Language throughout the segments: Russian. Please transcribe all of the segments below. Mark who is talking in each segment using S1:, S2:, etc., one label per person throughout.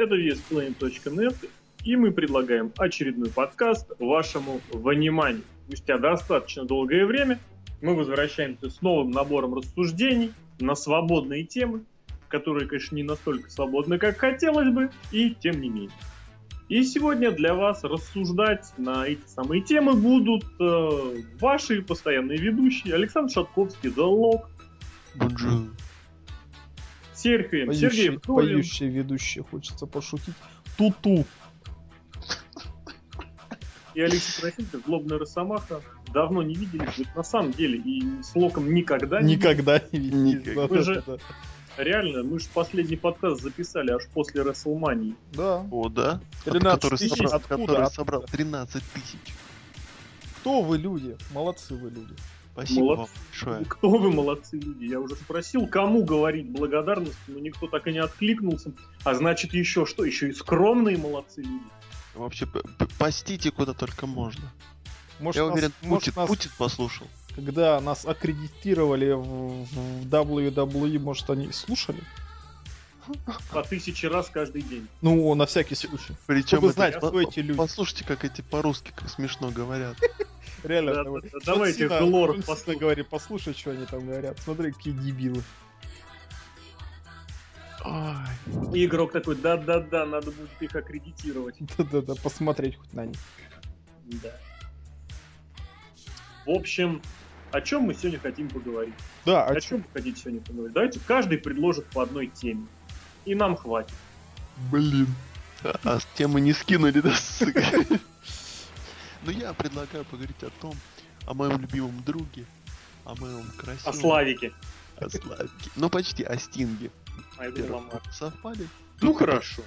S1: это VSPlane.net, и мы предлагаем очередной подкаст вашему вниманию. Спустя достаточно долгое время мы возвращаемся с новым набором рассуждений на свободные темы, которые, конечно, не настолько свободны, как хотелось бы, и тем не менее. И сегодня для вас рассуждать на эти самые темы будут э, ваши постоянные ведущие Александр Шатковский, The Lock,
S2: Бонжур.
S1: Сергей,
S3: Поющий,
S1: Вдовин,
S3: поющий ведущий, хочется пошутить. Туту.
S1: и Алексей Красильников, Злобная Росомаха. Давно не виделись, ведь на самом деле, и с Локом никогда не
S3: Никогда не. Вот
S1: Вы
S3: это
S1: же-. Реально, мы же последний подкаст записали аж после Расселмании.
S3: Да.
S2: О, да?
S3: 13
S2: который
S3: тысяч.
S2: собрал,
S3: Откуда?
S2: который
S3: Откуда?
S2: собрал 13 тысяч.
S3: Кто вы люди? Молодцы вы люди.
S2: Спасибо вам
S1: Молодцы.
S2: большое.
S1: Кто вы, молодцы люди? Я уже спросил, кому говорить благодарность, но никто так и не откликнулся. А значит, еще что? Еще и скромные молодцы люди.
S2: Вообще, постите куда только можно.
S3: Может,
S2: Я
S3: нас-
S2: уверен,
S3: может,
S2: Путин,
S3: нас,
S2: Путин послушал.
S3: когда нас аккредитировали в, в WWE, может, они слушали?
S1: По тысяче раз каждый день.
S3: Ну, на всякий случай.
S2: Причем
S3: Чтобы
S2: это-
S3: знать,
S2: по-
S3: эти люди.
S2: Послушайте, как эти по-русски как смешно говорят.
S3: Реально.
S1: Да, да, давайте
S3: Сина
S1: послушаем.
S3: говорит, послушай, что они там говорят. Смотри, какие дебилы.
S2: Ой,
S1: И игрок такой, да-да-да, надо будет их аккредитировать.
S3: Да-да-да, посмотреть хоть на них.
S1: Да. В общем, о чем мы сегодня хотим поговорить?
S3: Да,
S1: О
S3: а
S1: чем вы хотите сегодня поговорить? Давайте каждый предложит по одной теме. И нам хватит.
S2: блин. А, а темы не скинули, да, сука? Ну, я предлагаю поговорить о том, о моем любимом друге, о моем красивом...
S1: О Славике.
S2: О Славике. Ну, почти о Стинге.
S1: А я думал,
S2: совпали.
S1: Ну хорошо.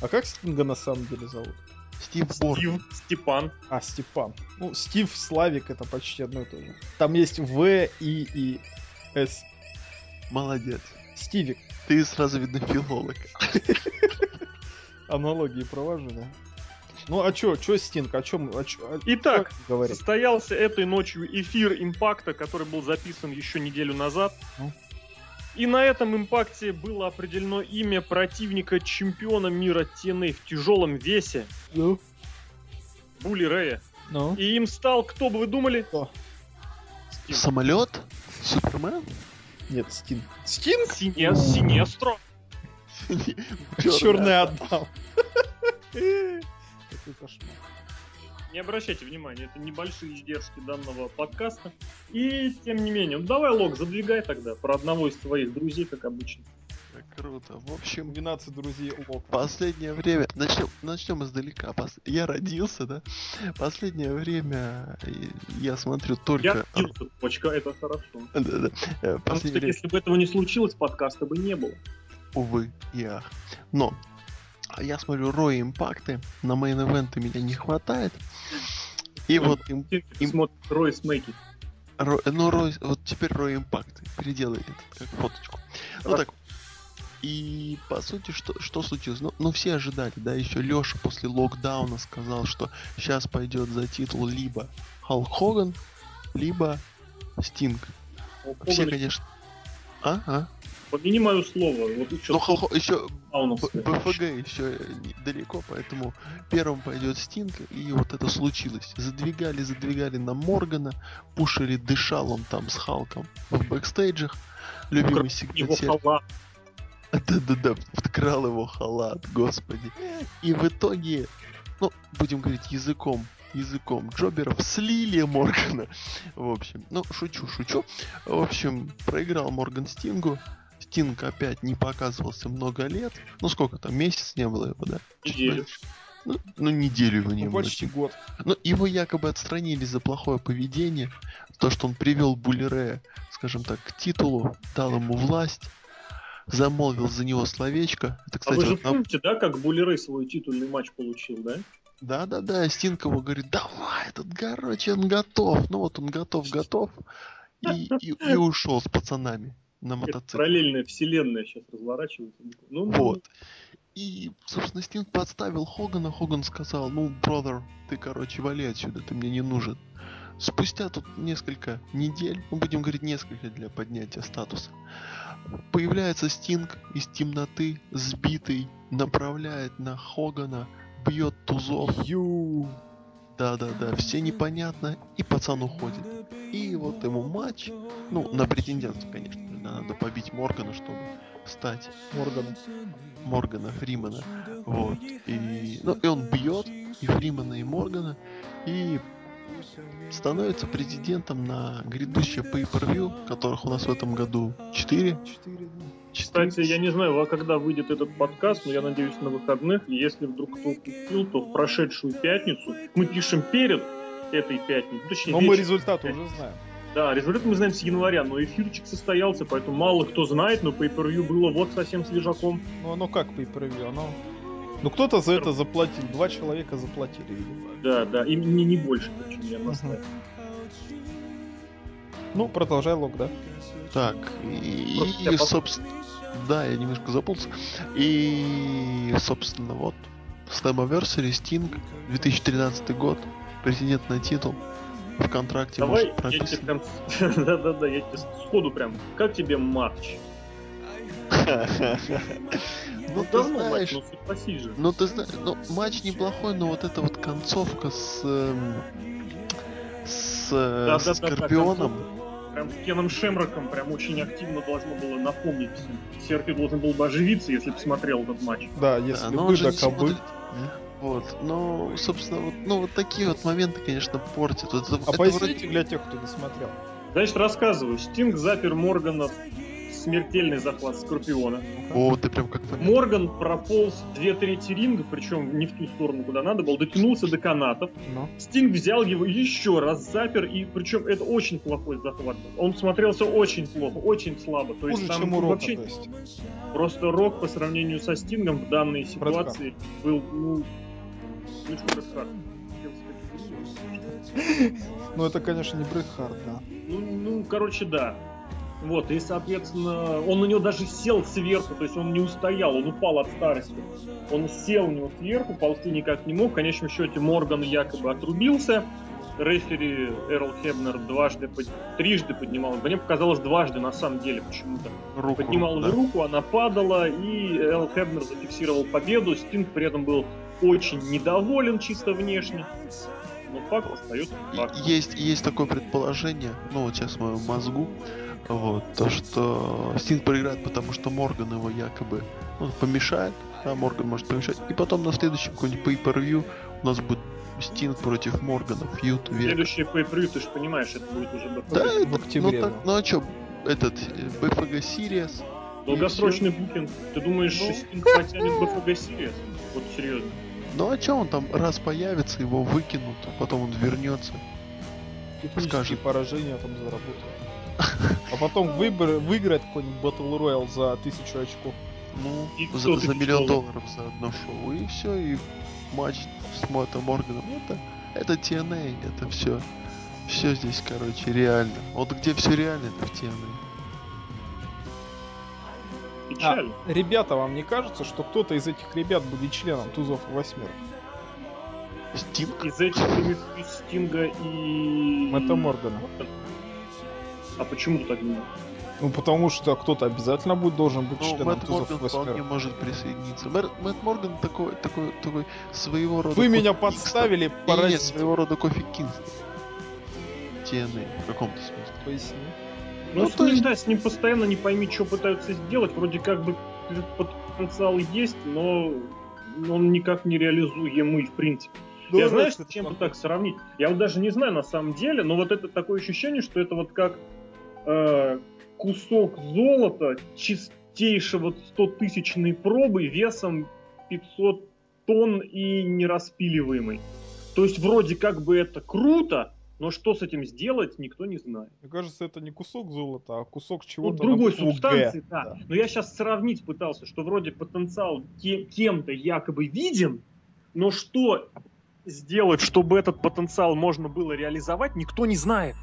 S3: А как Стинга на самом деле зовут?
S2: Стив Борн.
S1: Стив, Степан.
S3: А, Степан. Ну, Стив, Славик это почти одно и то же. Там есть В, И и С.
S2: Молодец.
S3: Стивик.
S2: Ты сразу, видно, филолог.
S3: Аналогии провожу, да? Ну, а чё, чё Стинг? О чем? О чё, о
S1: Итак,
S3: чё говорить?
S1: Состоялся этой ночью эфир Импакта, который был записан еще неделю назад.
S3: Ну.
S1: И на этом импакте было определено имя противника чемпиона мира TNA в тяжелом весе
S3: Ну,
S1: Були Рэя.
S3: ну.
S1: И им стал, кто бы вы думали?
S3: Кто?
S1: Стив.
S2: Самолет? Супермен?
S3: Нет, Стинг. Стинг?
S1: Сине- Синестро.
S3: Черный Адам. Какой кошмар.
S1: Не обращайте внимания, это небольшие издержки данного подкаста. И тем не менее, ну давай, Лок, задвигай тогда про одного из твоих друзей, как обычно.
S2: Так Круто. В общем,
S3: 12 друзей Лока.
S2: последнее время... Начнем, начнем издалека. Пос- Я родился, да? Последнее время э, я смотрю
S1: Я
S2: только...
S1: родился, точка, это хорошо.
S2: Да-да. Э,
S1: Потому что
S2: Последнее время...
S1: если бы этого не случилось, подкаста бы не было.
S2: Увы и ах. Но я смотрю Рой Импакты, на мейн-эвенты меня не хватает. И вот им, Им-
S1: Рой Смеки.
S2: Ро- ну, Рой, вот теперь Рой Импакт. Переделай как фоточку. Ну так. И по сути, что, что случилось? Ну, ну, все ожидали, да, еще Леша после локдауна сказал, что сейчас пойдет за титул либо Халк Хоган, либо Стинг. Все, конечно. А? А?
S1: Помяни мое слово. Вот тут
S2: Ну, Хал- еще БФГ еще далеко, поэтому первым пойдет Стинг, и вот это случилось. Задвигали, задвигали на Моргана, пушили, дышал он там с Халком в бэкстейджах. Любимый
S1: халат.
S2: Да-да-да, подкрал его халат, господи. И в итоге, ну, будем говорить языком, языком джоберов слили Моргана. В общем, ну, шучу, шучу. В общем, проиграл Морган Стингу. Стинг опять не показывался много лет. Ну, сколько там, месяц не было его, да?
S1: Неделю.
S2: Ну, ну, неделю его не
S3: Ну,
S2: было.
S3: почти год.
S2: Ну, его якобы отстранили за плохое поведение, то, что он привел Булере, скажем так, к титулу, дал ему власть, замолвил за него словечко. Это,
S1: А
S2: кстати,
S1: вы же
S2: вот
S1: помните, да, как Булерей свой титульный матч получил, да?
S2: Да-да-да, Стинг его говорит, давай, этот, короче, он готов. Ну вот он готов, готов. И, и, и ушел с пацанами на мотоцикле.
S1: параллельная вселенная сейчас разворачивается. Ну, ну,
S2: Вот. И, собственно, Стинг подставил Хогана. Хоган сказал, ну, бродер, ты, короче, вали отсюда, ты мне не нужен. спустя тут несколько недель, мы будем говорить несколько для поднятия статуса, появляется Стинг из темноты, сбитый, направляет на Хогана, бьет тузов.
S3: Ю.
S2: Да-да-да, все непонятно, и пацан уходит. И вот ему матч, ну, на претендентство, конечно, надо побить Моргана, чтобы стать
S3: Морган.
S2: Моргана, Фримана. Вот. И, ну, и он бьет и Фримана, и Моргана, и становится президентом на грядущее pay-per-view, которых у нас в этом году 4.
S3: Четыре, да.
S1: Кстати, я не знаю, а когда выйдет этот подкаст, но я надеюсь на выходных. И Если вдруг кто упустил, то в прошедшую пятницу мы пишем перед этой пятницей. Точнее,
S3: Но мы результат уже знаем.
S1: Да, результат мы знаем с января, но эфирчик состоялся, поэтому мало кто знает, но pay per было вот совсем свежаком.
S3: Ну оно как по per Оно... Ну кто-то за это заплатил. Два человека заплатили, видимо.
S1: Да, да, и не, не больше, причем я настаиваю.
S3: Ну, продолжай лог, да?
S2: Так, и, и, собственно, да, я немножко запутался. И, собственно, вот, Slammiversary, Sting, 2013 год, претендент на титул. В контракте
S1: Давай,
S2: может
S1: я тебе
S2: прописано.
S1: прям... Да-да-да, я тебе сходу прям... Как тебе матч?
S2: Ну, ты
S1: давно матч,
S2: знаешь,
S1: ну согласись же.
S2: ну, ты знаешь, ну, матч неплохой, но вот эта вот концовка с... эм, С, э, Скорпионом.
S1: Прям с Кеном Шемроком прям очень активно должно было напомнить. Серхи должен был бы оживиться, если бы смотрел этот матч.
S3: Да, если бы
S2: же
S3: да
S2: не
S3: кобы.
S2: смотрит. Вот, ну, собственно, вот, ну, вот такие вот моменты, конечно, портят. Вот
S3: А
S2: это
S3: поясните
S2: вроде-
S3: для тех, кто не смотрел.
S1: Значит, рассказываю. Стинг запер Моргана в смертельный захват Скорпиона.
S2: О, ты прям как фанат.
S1: Морган прополз две трети ринга, причем не в ту сторону, куда надо было, дотянулся до канатов.
S3: Ну.
S1: Стинг взял его еще раз, запер, и причем это очень плохой захват. Он смотрелся очень плохо, очень слабо. То есть
S3: Хуже,
S1: там
S3: чем у Рока,
S1: вообще
S3: то есть.
S1: просто Рок по сравнению со Стингом в данной ситуации был, ну, ну
S3: это, конечно, не Брэд Харт, да.
S1: Ну, ну, короче, да. Вот, и, соответственно, он на него даже сел сверху, то есть он не устоял, он упал от старости. Он сел у него сверху, ползти никак не мог. В конечном счете Морган якобы отрубился. Рефери Эрл Хебнер дважды, трижды поднимал. Мне показалось дважды на самом деле почему-то.
S2: Руку,
S1: Поднимал
S2: да.
S1: руку, она падала, и Эрл Хебнер зафиксировал победу. Стинг при этом был очень недоволен чисто внешне. Но факт остается
S2: И-
S1: фактом.
S2: Есть, есть такое предположение, ну вот сейчас в моем мозгу, вот, то, что Стинг проиграет, потому что Морган его якобы ну, помешает, да, Морган может помешать, и потом на следующем какой-нибудь pay-per-view у нас будет Стинг против Моргана, фьюд, век.
S1: Следующий pay ты же понимаешь, это будет уже бы
S2: Да,
S3: в
S2: это,
S3: октябре,
S2: ну, так,
S3: да.
S2: ну а чё, этот, э, BFG Series,
S1: долгосрочный букинг. Ты думаешь,
S2: Ну.
S1: Стинг потянет BFG Series? Вот серьезно.
S2: Ну а чё он там раз появится, его выкинут, а потом он вернется.
S3: Технические
S2: Скажет.
S3: поражения там заработал. А потом выбор, выиграть какой-нибудь Battle Royale за тысячу очков.
S2: Ну,
S1: И
S2: за,
S1: 100
S2: за миллион
S1: долларов.
S2: за одно шоу. И все, и матч с Мото Морганом. Это, это TNA, это все. Все здесь, короче, реально. Вот где все реально, это в TNA.
S1: Печально.
S3: Ребята, вам не кажется, что кто-то из этих ребят будет членом Тузов и Восьмерок?
S2: Стинг?
S1: Из этих виду Стинга и...
S3: Мэтта Моргана.
S1: А почему так думаешь?
S3: Ну, потому что кто-то обязательно будет должен быть
S2: Ну,
S3: членом
S2: Мэтт
S3: Тузов
S2: Морган вполне может присоединиться. Мэр- Мэтт Морган такой, такой, такой своего рода...
S3: Вы меня подставили,
S2: Не, не,
S3: паразит.
S2: своего рода кофе Кингстон. TNA, в каком-то смысле.
S3: Поясни.
S1: Ну,
S2: Ну,
S1: с ним,
S2: есть-
S1: да, с ним постоянно не пойми, что пытаются сделать. Вроде как бы потенциал есть, но он никак не реализуемый, в принципе.
S3: Ну,
S1: Я знаю, с чем бы так сравнить. Я вот даже не знаю на самом деле, но вот это такое ощущение, что это вот как э, кусок золота чистейшего 100-тысячной пробы весом 500 тонн и нераспиливаемый. То есть вроде как бы это круто, но что с этим сделать, никто не знает.
S3: Мне кажется, это не кусок золота, а кусок
S1: Вот
S3: чего-то
S1: другой
S3: на букву «Г».
S1: субстанции, да. Но я сейчас сравнить пытался, что вроде потенциал ке- кем-то якобы виден, но что сделать, чтобы этот потенциал можно было реализовать, никто не знает.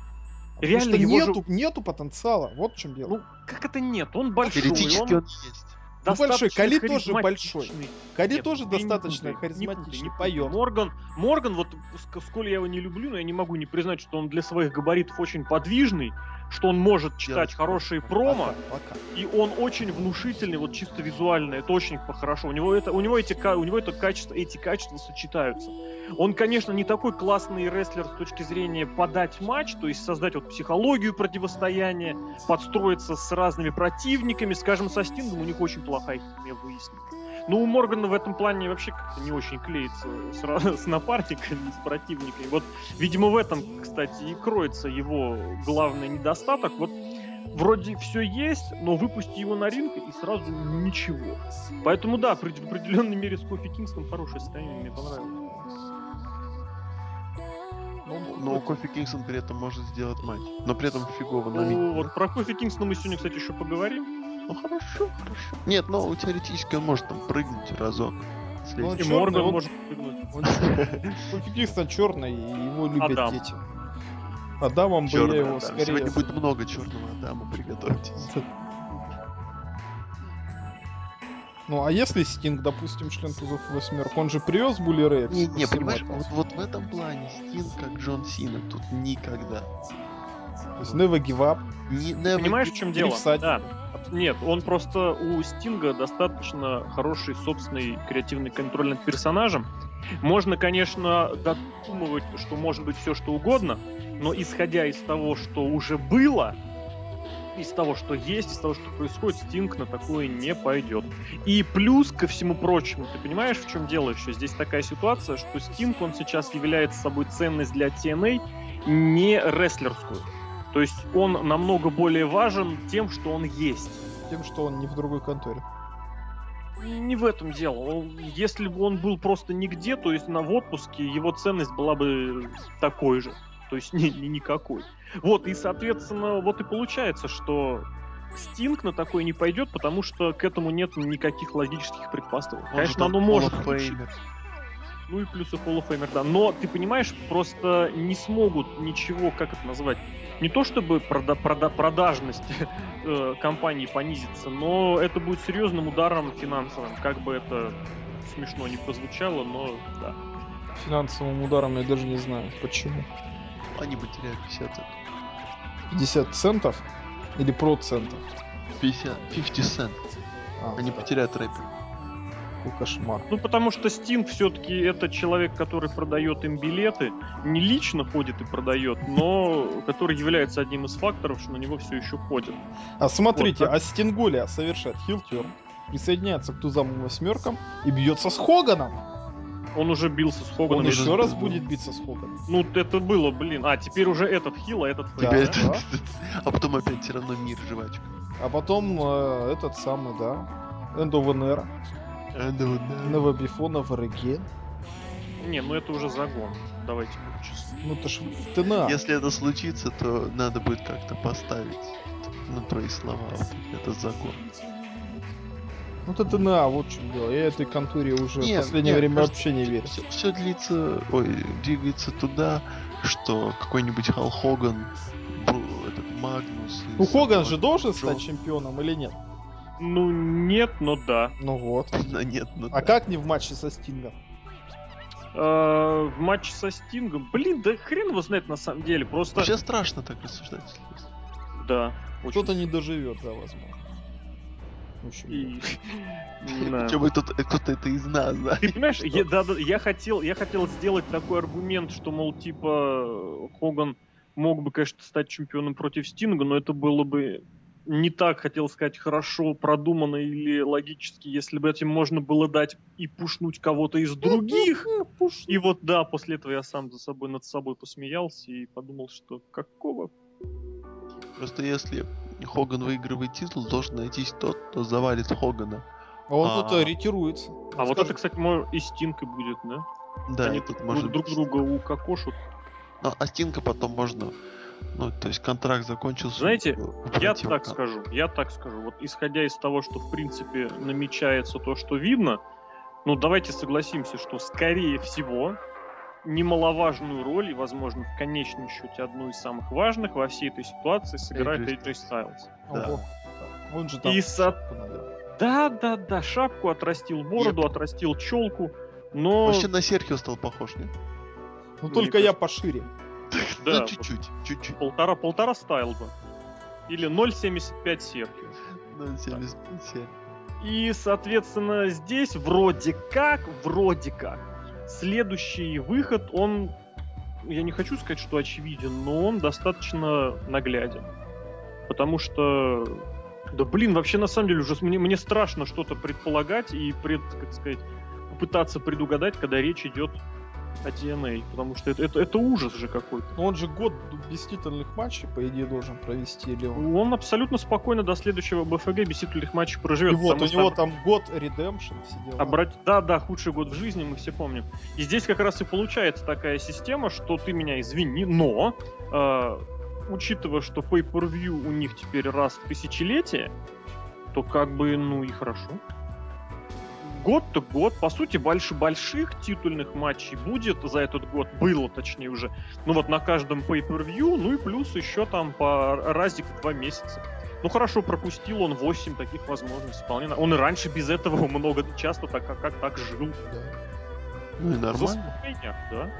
S3: Потому
S1: Реально
S3: что
S1: его
S3: нету,
S1: же-
S3: нету потенциала. Вот в чем дело.
S1: Ну, как это нет? Он большой,
S2: Теоретически
S1: он...
S2: он есть.
S3: Ну, большой. Кали тоже большой. Кали
S1: Нет,
S3: тоже
S1: не
S3: достаточно
S1: не
S3: харизматичный,
S1: не
S3: поет.
S1: Морган, Морган, вот ск- сколь я его не люблю, но я не могу не признать, что он для своих габаритов очень подвижный, что он может читать хорошие промо,
S3: Пока, пока.
S1: и он очень внушительный, вот чисто визуально, это очень хорошо. У него это, у него эти, у него это качество, эти качества сочетаются. Он, конечно, не такой классный рестлер с точки зрения подать матч, то есть создать вот психологию противостояния, подстроиться с разными противниками. Скажем, со Стингом у них очень плохая химия выяснила. Ну, у Моргана в этом плане вообще как-то не очень клеится с, с напарниками, с противниками. Вот, видимо, в этом, кстати, и кроется его главный недостаток. Вот вроде все есть, но выпусти его на ринг и сразу ничего. Поэтому да, в определенной мере с Кофи Кингстон хорошее состояние, мне понравилось.
S3: Ну,
S2: Но Кофи Кингстон при этом может сделать матч. Но при этом фигово на
S1: Ну, вот про Кофи Кингстона мы сегодня, кстати, еще поговорим.
S2: Ну хорошо, хорошо. Нет, ну теоретически он может там прыгнуть разок.
S3: Ну,
S1: И
S3: чёрный,
S1: Морган
S3: он-
S1: может прыгнуть.
S3: Он Кингстон черный, и его любят
S1: Адам.
S3: дети. Адамом бы я его
S2: Адам.
S3: скорее...
S2: Сегодня будет много черного Адама, приготовьтесь.
S3: Ну, а если Стинг, допустим, член тузов восьмерок, он же привез Були Рэй?
S2: Не, не, понимаешь, вот, вот в этом плане Стин как Джон Сина тут никогда.
S3: То есть never give up.
S2: Не,
S1: Ты понимаешь, в чем дело? Да. Нет, он просто у Стинга достаточно хороший собственный креативный контроль над персонажем. Можно, конечно, додумывать, что может быть все что угодно, но исходя из того, что уже было, из того, что есть, из того, что происходит, Стинг на такое не пойдет. И плюс ко всему прочему, ты понимаешь, в чем дело еще? Здесь такая ситуация, что Стинг, он сейчас является собой ценность для TNA не рестлерскую. То есть он намного более важен тем, что он есть.
S3: Тем, что он не в другой конторе.
S1: Не в этом дело. Он- если бы он был просто нигде, то есть на в отпуске, его ценность была бы такой же. То есть ни, ни- никакой. Вот, и, соответственно, вот и получается, что Стинг на такой не пойдет, потому что к этому нет никаких логических предпосылок.
S2: Он
S1: Конечно, оно может
S2: Famer.
S1: Ну и плюсы Hall of Famer, да. Но, ты понимаешь, просто не смогут ничего, как это назвать, не то чтобы прода- прода- продажность э, компании понизится, но это будет серьезным ударом финансовым, как бы это смешно не прозвучало, но да.
S3: Финансовым ударом я даже не знаю, почему.
S2: Они бы теряли 50 центов.
S3: 50 центов? Или процентов?
S2: 50, 50 цент.
S3: А,
S2: Они потеряют рэпер.
S3: Какой кошмар.
S1: Ну, потому что Стинг все-таки это человек, который продает им билеты, не лично ходит и продает, но который является одним из факторов, что на него все еще ходят.
S3: А смотрите,
S1: Вот
S3: а Стингулия совершает хилтер, присоединяется к тузам и восьмеркам и бьется с Хоганом.
S1: Он уже бился с
S3: Он
S1: Хоганом.
S2: уже
S3: еще раз будет биться с Хоганом.
S1: Ну, это было, блин. А, теперь уже этот хил, а этот
S3: Да,
S2: Теперь
S1: да?
S2: А потом опять все равно мир жвачка.
S3: А потом э, этот самый, да, End of Never Again.
S1: Не, ну это уже загон. Давайте будем честны.
S3: Ну это ж ТНА.
S2: Если это случится, то надо будет как-то поставить на твои слова вот этот закон.
S3: Ну это ТНА, вот чем дело. Я этой контуре уже
S2: Не,
S3: в последнее
S2: не,
S3: время вообще не верю.
S2: Все, длится, ой, двигается туда, что какой-нибудь Хал Хоган, Бру- этот Магнус.
S3: Ну Хоган же должен
S2: Джон.
S3: стать чемпионом или нет?
S1: Ну, нет, но да.
S3: Ну вот.
S2: Да нет, ну
S3: А
S2: да.
S3: как не в матче со Стингом?
S1: Э, в матче со Стингом. Блин, да хрен его знает на самом деле. Просто.
S2: Вообще страшно так рассуждать.
S1: Да.
S3: Кто-то не доживет, да, возможно.
S1: И... Да.
S2: Причем это кто-то кто-то это из нас, да?
S1: Ты понимаешь, я, да, да, я хотел, я хотел сделать такой аргумент, что, мол, типа, Хоган мог бы, конечно, стать чемпионом против Стинга, но это было бы не так, хотел сказать, хорошо продумано или логически, если бы этим можно было дать и пушнуть кого-то из других. И вот да, после этого я сам за собой над собой посмеялся и подумал, что какого
S2: Просто если Хоган выигрывает титул, должен найтись тот, кто завалит Хогана.
S3: А он
S2: А.
S3: тут э, ретируется.
S1: А вот это, кстати, может, и Стинг и будет, да?
S2: Да,
S1: Они
S2: тут
S1: друг- друга укокошут.
S2: Ну, а Стинга потом можно... Ну, то есть контракт закончился.
S1: Знаете,
S2: э,
S1: Я так скажу, я так скажу. Вот исходя из того, что в принципе намечается то, что видно, ну давайте согласимся, что скорее всего немаловажную роль и, возможно, в конечном счете одну из самых важных во всей этой ситуации сыграет
S2: AJ
S1: AJ Styles.
S2: да.
S3: Он же там
S1: И со-. Да, да, да, шапку отрастил, бороду
S2: Нет.
S1: отрастил, челку, но...
S2: Вообще на Серхио стал похож, нет?
S3: Ну
S1: Мне
S3: только я
S1: кажется-
S3: пошире.
S1: Да,
S2: Ну, чуть-чуть, чуть-чуть.
S1: полтора, полтора стайл бы. Или 0,75 Серхио.
S2: Ну, 75.
S1: И, соответственно, здесь вроде как, вроде как, следующий выход, он, я не хочу сказать, что очевиден, но он достаточно нагляден. Потому что, да блин, вообще на самом деле уже мне, мне страшно что-то предполагать и пред, как сказать, попытаться предугадать, когда речь идет о TNA, потому что это, это, это ужас же какой-то.
S3: Но он же год без титульных матчей, по идее, должен провести, или он...
S1: Он абсолютно спокойно до следующего БФГ без титульных матчей
S3: И
S1: проживет.
S3: вот, у него там год Redemption сидел.
S1: Обрать... Да, да, худший год в жизни, мы все помним. И здесь как раз и получается такая система, что ты меня извини, но э, учитывая, что pay-per-view у них теперь раз в тысячелетие, то как бы, ну и хорошо. Год-то год, по сути, больше больших титульных матчей будет за этот год, было точнее уже, ну вот на каждом pay-per-view, ну и плюс еще там по разик два месяца. Ну хорошо, пропустил он 8 таких возможностей. Вполне... Он и раньше без этого много часто так как, как так жил.
S3: Да.
S2: Ну и нормально.
S1: да.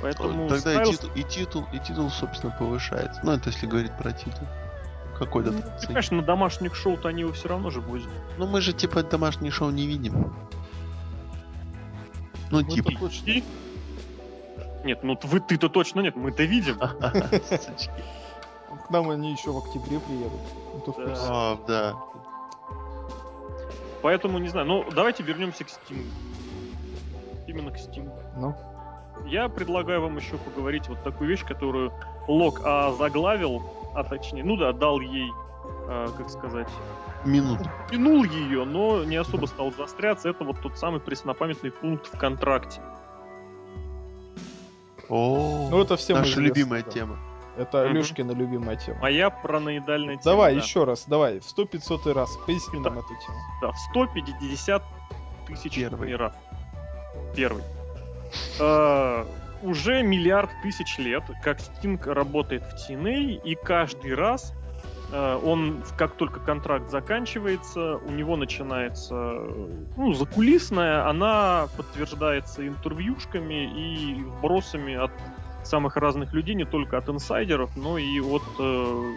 S1: Поэтому
S2: Тогда и
S1: Стайлз-
S2: титул, и титул, и титул, собственно, повышается. Ну, это если говорить про титул. Какой-то
S1: Ну,
S2: ценник.
S1: конечно, на домашних шоу-то они его все равно же возят.
S2: Ну, мы же, типа, домашнее шоу не видим. Ну,
S3: Ну,
S2: типа.
S3: точно.
S1: И- Нет, ну вы ты-то точно нет, мы-то видим.
S2: Сучки.
S3: К нам они еще в октябре приедут. Ну,
S1: Да.
S2: А, да.
S1: Поэтому не знаю. Ну, давайте вернемся к Steam. Именно к Steam.
S3: Ну,
S1: Я предлагаю вам еще поговорить вот такую вещь, которую Лок а, заглавил, а точнее, ну да, дал ей, а, как сказать,
S2: Минуту.
S1: упомянул ее, но не особо стал заостряться. Это вот тот самый преснопамятный пункт в контракте.
S2: О,
S3: ну это всем
S2: наша
S3: известно,
S2: любимая
S3: да.
S2: тема.
S3: Это. Лешкина любимая тема.
S1: Моя параноидальная тема.
S3: Давай,
S1: да.
S3: еще раз, давай, в 100-500 раз поясни нам эту тему.
S1: Да, в 150 тысяч
S2: Первый.
S1: раз. Первый. Уже миллиард тысяч лет, как Стинг работает в TNA, и каждый раз э, он, как только контракт заканчивается, у него начинается э, ну, закулисная, она подтверждается интервьюшками и вбросами от самых разных людей, не только от инсайдеров, но и от э,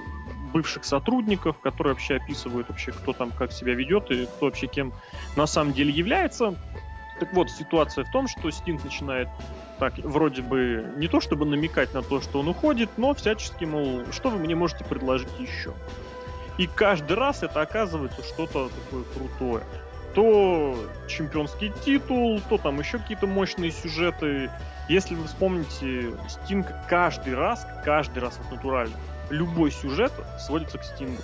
S1: бывших сотрудников, которые вообще описывают вообще, кто там как себя ведет и кто вообще кем на самом деле является. Так вот, ситуация в том, что Стинг начинает так, вроде бы, не то чтобы намекать на то, что он уходит, но всячески, мол, что вы мне можете предложить еще? И каждый раз это оказывается что-то такое крутое. То чемпионский титул, то там еще какие-то мощные сюжеты. Если вы вспомните, Стинг каждый раз, каждый раз вот натурально, любой сюжет сводится к Стингу.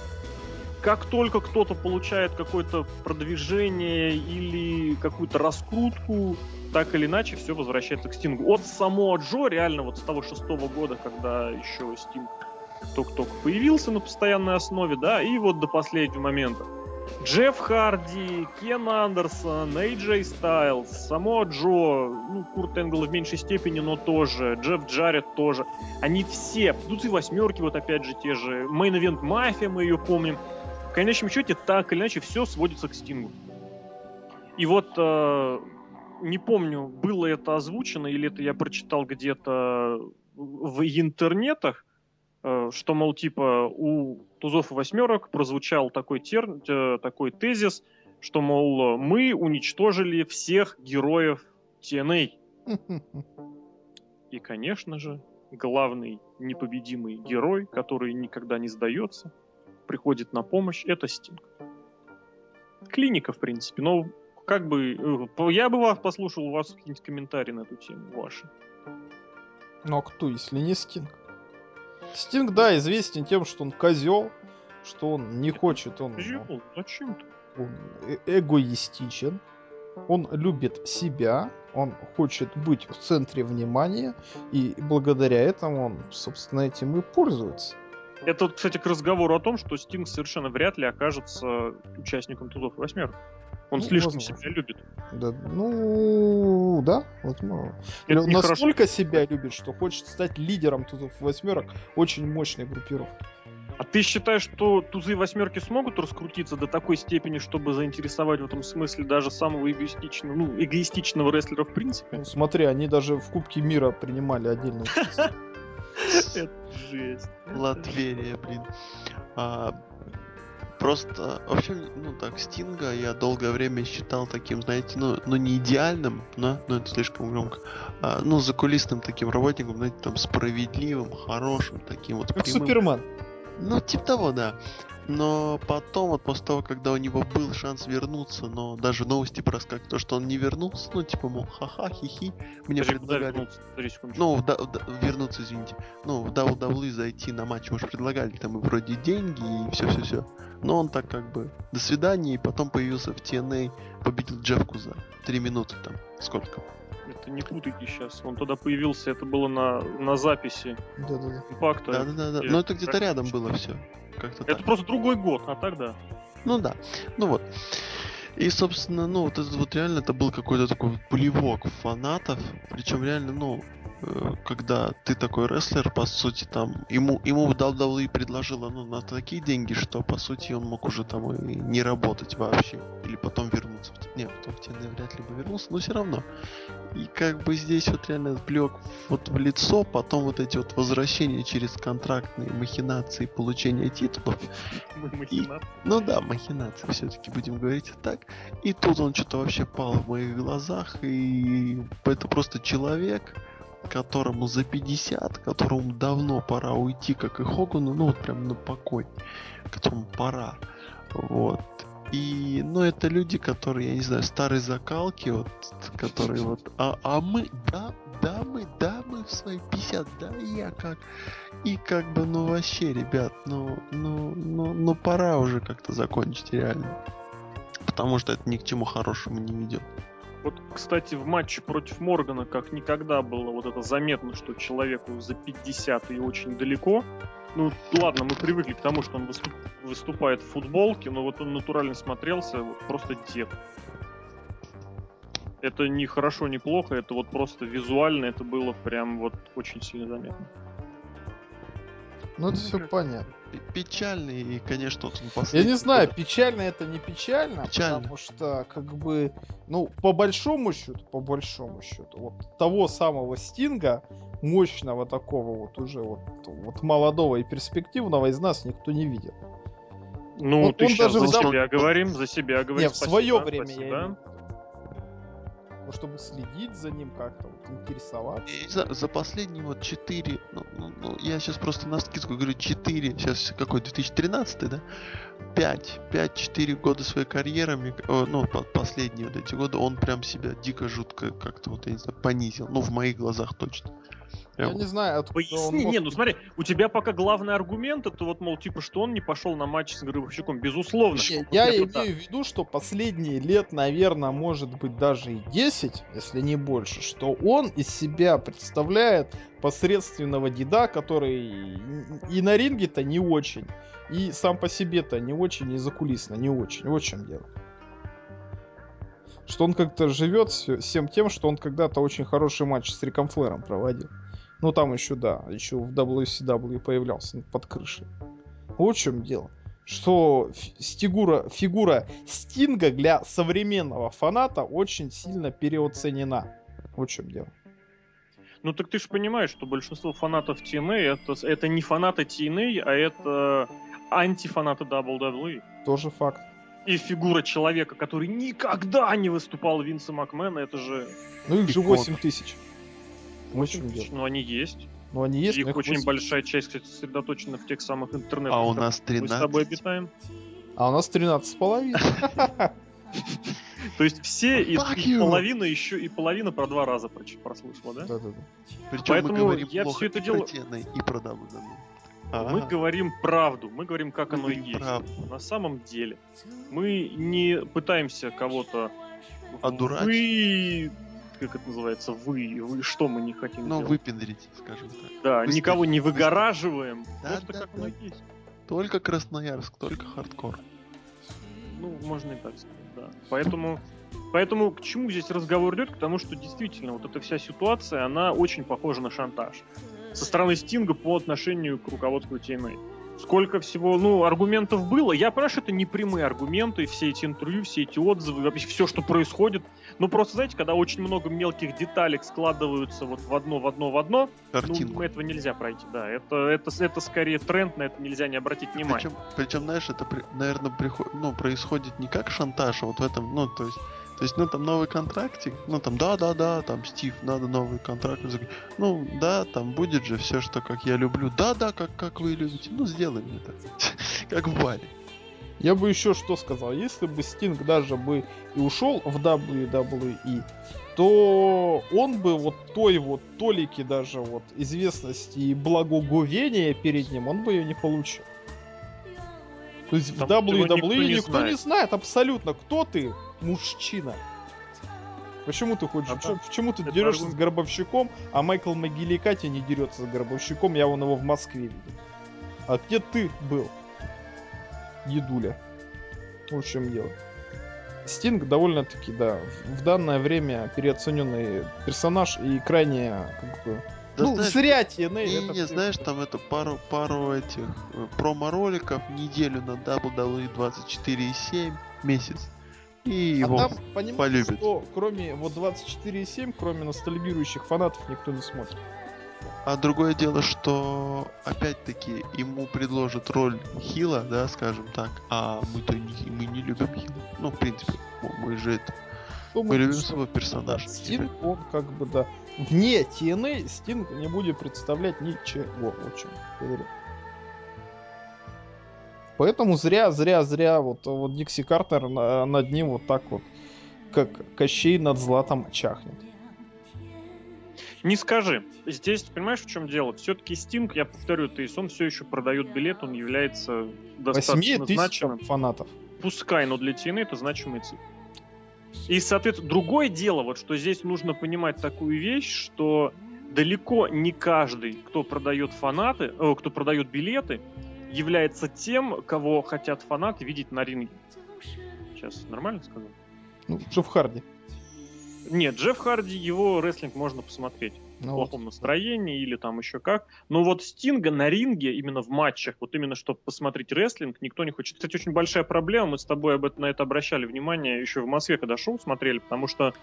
S1: Как только кто-то получает какое-то продвижение или какую-то раскрутку, так или иначе все возвращается к Стингу. От самого Джо, реально вот с того шестого года, когда еще Стинг только-только появился на постоянной основе, да, и вот до последнего момента. Джефф Харди, Кен Андерсон, Эйджей Стайлз, само Джо, ну, Курт Энгл в меньшей степени, но тоже, Джефф Джаред тоже. Они все, тут и восьмерки, вот опять же те же, Main Event Мафия, мы ее помним. В конечном счете, так или иначе, все сводится к Стингу. И вот, э, не помню, было это озвучено, или это я прочитал где-то в интернетах, э, что, мол, типа, у тузов и восьмерок прозвучал такой, тер... э, такой тезис, что, мол, мы уничтожили всех героев TNA. И, конечно же, главный непобедимый герой, который никогда не сдается, приходит на помощь, это Стинг. Клиника, в принципе. Но как бы... э, Я бы вас послушал у вас какие-нибудь комментарии на эту тему ваши.
S3: Ну а кто, если не Стинг? Стинг, да, известен тем, что он козел, что он не хочет, он, ну,
S1: Жил, зачем ты?
S3: он э- эгоистичен, он любит себя, он хочет быть в центре внимания, и благодаря этому он, собственно, этим и пользуется.
S1: Это, кстати, к разговору о том, что Стинг совершенно вряд ли окажется участником тузов восьмерок. Он
S3: Ну,
S1: слишком
S3: возможно.
S1: себя любит.
S3: Да, ну, да, возможно.
S1: Это
S3: он настолько себя любит, что хочет стать лидером тузов восьмерок очень мощной группировки.
S1: А ты считаешь, что тузы и восьмерки смогут раскрутиться до такой степени, чтобы заинтересовать в этом смысле даже самого эгоистичного, ну, эгоистичного рестлера в принципе?
S3: Ну, смотри, они даже в Кубке мира принимали отдельно.
S1: Это жесть.
S2: Латверия, блин. Просто, вообще, ну так, Стинга я долгое время считал таким, знаете, ну, ну не идеальным, но, ну это слишком громко, а, ну закулисным таким работником, знаете, там справедливым, хорошим, таким вот
S3: Как
S2: прямым.
S3: Супермен.
S2: Ну, типа того, да. Но потом, вот после того, когда у него был шанс вернуться, но даже новости проскакивают, то, что он не вернулся, ну, типа, мол, ха-ха, хи-хи, мне
S1: Подожди,
S2: предлагали... Ну, в да- да- вернуться, извините. Ну, в WWE зайти на матч, может, предлагали там и вроде деньги и все-все-все. Но он так как бы до свидания, и потом появился в TNA, победил Джеффку за 3 минуты там. Сколько?
S1: Это не путайте сейчас. Он тогда появился, это было на, на записи
S3: Да-да-да.
S1: импакта.
S2: Да-да-да.
S1: или
S2: Но это где-то рядом было все. Как-то
S1: Это
S2: так.
S1: просто другой год, а тогда.
S2: Ну да. Ну вот. И, собственно, ну, вот это вот реально это был какой-то такой плевок фанатов. Причем реально, ну, когда ты такой рестлер, по сути, там, ему, ему WWE предложила, ну, на такие деньги, что, по сути, он мог уже там и не работать вообще. Или потом вернуться. в Не, потом в TNA вряд ли бы вернулся, но все равно. И как бы здесь вот реально плевок вот в лицо, потом вот эти вот возвращения через контрактные махинации, получения титулов.
S1: Махинация.
S2: Ну да, махинации, все-таки будем говорить так. И тут он что-то вообще пал в моих глазах, и это просто человек, которому за 50, которому давно пора уйти, как и Хогану, ну вот прям на покой, которому пора. Вот. И, ну, это люди, которые, я не знаю, старой закалки, вот, которые вот, а, а мы, да, да, мы, да, мы в свои 50, да, я как. И как бы, ну, вообще, ребят, ну, ну, ну, ну, пора уже как-то закончить, реально. Потому что это ни к чему хорошему не ведет.
S1: Вот, кстати, в матче против Моргана как никогда было вот это заметно, что человеку за 50 и очень далеко. Ну, ладно, мы привыкли к тому, что он выступ- выступает в футболке, но вот он натурально смотрелся, вот просто дед. Это не хорошо, не плохо, это вот просто визуально это было прям вот очень сильно заметно.
S3: Ну, это все понятно.
S2: Печальный, и, конечно, вот он
S3: Я
S2: последний
S3: не знаю, печально это не печально,
S2: Печально.
S3: потому что, как бы, ну, по большому счету, по большому счету, вот того самого Стинга, мощного такого вот уже вот, вот молодого и перспективного из нас никто не видел.
S1: Ну,
S3: Он-
S1: ты
S3: он
S1: сейчас
S3: даже
S1: за себя говорим, за себя говорим.
S3: Не, в свое время
S1: спасибо.
S3: я. Ну, чтобы следить за ним как-то, вот, интересоваться.
S2: Знаю, за последние вот 4, ну, ну, ну, я сейчас просто на скидку говорю 4, сейчас какой, 2013, да? 5, 5-4 года своей карьеры, ну, по- последние вот эти годы, он прям себя дико жутко как-то вот, я не знаю, понизил. Ну, в моих глазах точно.
S3: Я
S2: Прям
S3: не знаю, откуда он
S1: Поясни,
S3: мог-
S1: не, ну смотри, у тебя пока главный аргумент, это вот, мол, типа, что он не пошел на матч с Гробовщиком, безусловно.
S3: Не, Я имею
S1: да.
S3: в виду, что последние лет, наверное, может быть даже и 10, если не больше, что он из себя представляет посредственного деда, который и- на ринге-то не очень, и сам по себе-то не очень, и закулисно не очень. Вот в чем дело. Что он как-то живет всем тем, что он когда-то очень хороший матч с Риком Флэром проводил. Ну там еще, да, еще в WCW появлялся под крышей. Вот в чем дело что фи- стигура, фигура Стинга для современного фаната очень сильно переоценена. Вот в чем дело.
S1: Ну так ты же понимаешь, что большинство фанатов TNA это, это не фанаты TNA, а это антифанаты WWE.
S3: Тоже факт.
S1: И фигура человека, который никогда не выступал Винса Макмена, это же...
S3: Ну их же
S2: Икона.
S3: 8 тысяч. Вот в чем дело.
S1: Ну они есть.
S3: Ну они есть,
S1: их
S3: но их
S1: очень
S3: 8.
S1: большая часть, кстати, сосредоточена в тех самых интернетах.
S2: А у нас
S1: которых мы с тобой
S2: 13.
S1: обитаем.
S3: А у нас 13 с половиной.
S1: То есть все и, и половина еще и половина про два раза прослушала, да?
S3: Да-да-да.
S2: Причем
S1: Поэтому
S2: мы говорим
S1: я всё это
S2: и
S1: дело-
S2: про TNA, и про WWE.
S1: Мы говорим правду, мы говорим, как
S2: Мы
S1: оно и
S2: говорим
S1: есть.
S2: правду.
S1: На самом деле мы не пытаемся кого-то
S2: Одурачить.
S1: вы как это называется вы вы что мы не хотим
S2: Ну,
S1: делать?
S2: выпендрить, скажем так.
S1: да
S2: выставить-
S1: никого не выгораживаем
S2: Да,
S1: просто
S2: да,
S1: как
S2: да.
S1: оно есть
S2: Только Красноярск, только хардкор.
S1: ну можно и так сказать да поэтому поэтому к чему здесь разговор идет к тому что действительно вот эта вся ситуация она очень похожа на шантаж со стороны Стинга по отношению к руководству TNA сколько всего, ну, аргументов было. Я понимаю, что это не прямые аргументы, все эти интервью, все эти отзывы, вообще все, что происходит. Ну, просто, знаете, когда очень много мелких деталек складываются вот в одно, в одно, в одно,
S2: Картинку.
S1: ну, этого нельзя пройти, да. Это, это, это скорее тренд, на это нельзя не обратить внимания.
S2: Причем, причем, знаешь, это, наверное, приход... ну, происходит не как шантаж, а вот в этом, ну, то есть, то есть, ну, там новый контрактик, ну, там, да-да-да, там, Стив, надо новый контракт. Ну, да, там будет же все, что как я люблю. Да-да, как, как вы любите. Ну, сделаем это. Как в баре.
S3: Я бы еще что сказал. Если бы Стинг даже бы и ушел в WWE, то он бы вот той вот толики даже вот известности и благоговения перед ним, он бы ее не получил. То есть в
S1: Там его
S3: WWE
S1: никто не
S3: никто
S1: знает.
S3: не знает абсолютно, кто ты, мужчина. Почему ты хочешь?
S1: А
S3: чё-
S1: да.
S3: почему ты дерешься
S1: аргумент.
S3: с Гробовщиком, а Майкл Могиликати не дерется с Гробовщиком, я вон его в Москве видел. А где ты был? Дедуля. В чем дело. Стинг довольно-таки, да, в, данное время переоцененный персонаж и крайне, как бы,
S2: Да
S3: ну,
S2: знаешь,
S3: зря TNA
S2: Не,
S3: это
S2: не, знаешь, там это пару, пару этих э, промо-роликов, неделю на WWE 24,7 месяц. И
S3: А
S2: его
S3: там, понимаете,
S2: полюбят.
S3: что кроме вот 24,7, кроме ностальгирующих фанатов, никто не смотрит.
S2: А другое дело, что опять-таки ему предложат роль Хила, да, скажем так, а мы-то не, мы не любим Хила. Ну, в принципе, мы же это, мы
S3: Думаю,
S2: любим своего персонажа.
S3: Стинг, он как бы, да, вне TNA Стинг не будет представлять ничего, очень говорю. Поэтому зря, зря, зря вот, вот Дикси Картер на- над ним вот так вот, как Кощей над Златом чахнет.
S1: Не скажи. Здесь, понимаешь, в чем дело? Все-таки Стинг, я повторю, то есть он все еще продает билет, он является
S3: 8
S1: достаточно значимым.
S3: фанатов.
S1: Пускай, но для TNA это значимые цифры. И, соответственно, другое дело, вот что здесь нужно понимать такую вещь, что далеко не каждый, кто продает фанаты, э, кто продает билеты, является тем, кого хотят фанаты видеть на ринге. Сейчас нормально сказал?
S3: Ну, Джефф Харди.
S1: Нет, Джефф Харди, его рестлинг можно посмотреть в
S3: Ну, вот.
S1: плохом настроении или там еще как. Но вот Стинга на ринге, именно в матчах, вот именно чтобы посмотреть рестлинг, никто не хочет. Кстати, очень большая проблема, мы с тобой об этом, на это обращали внимание еще в Москве, когда шоу смотрели, потому что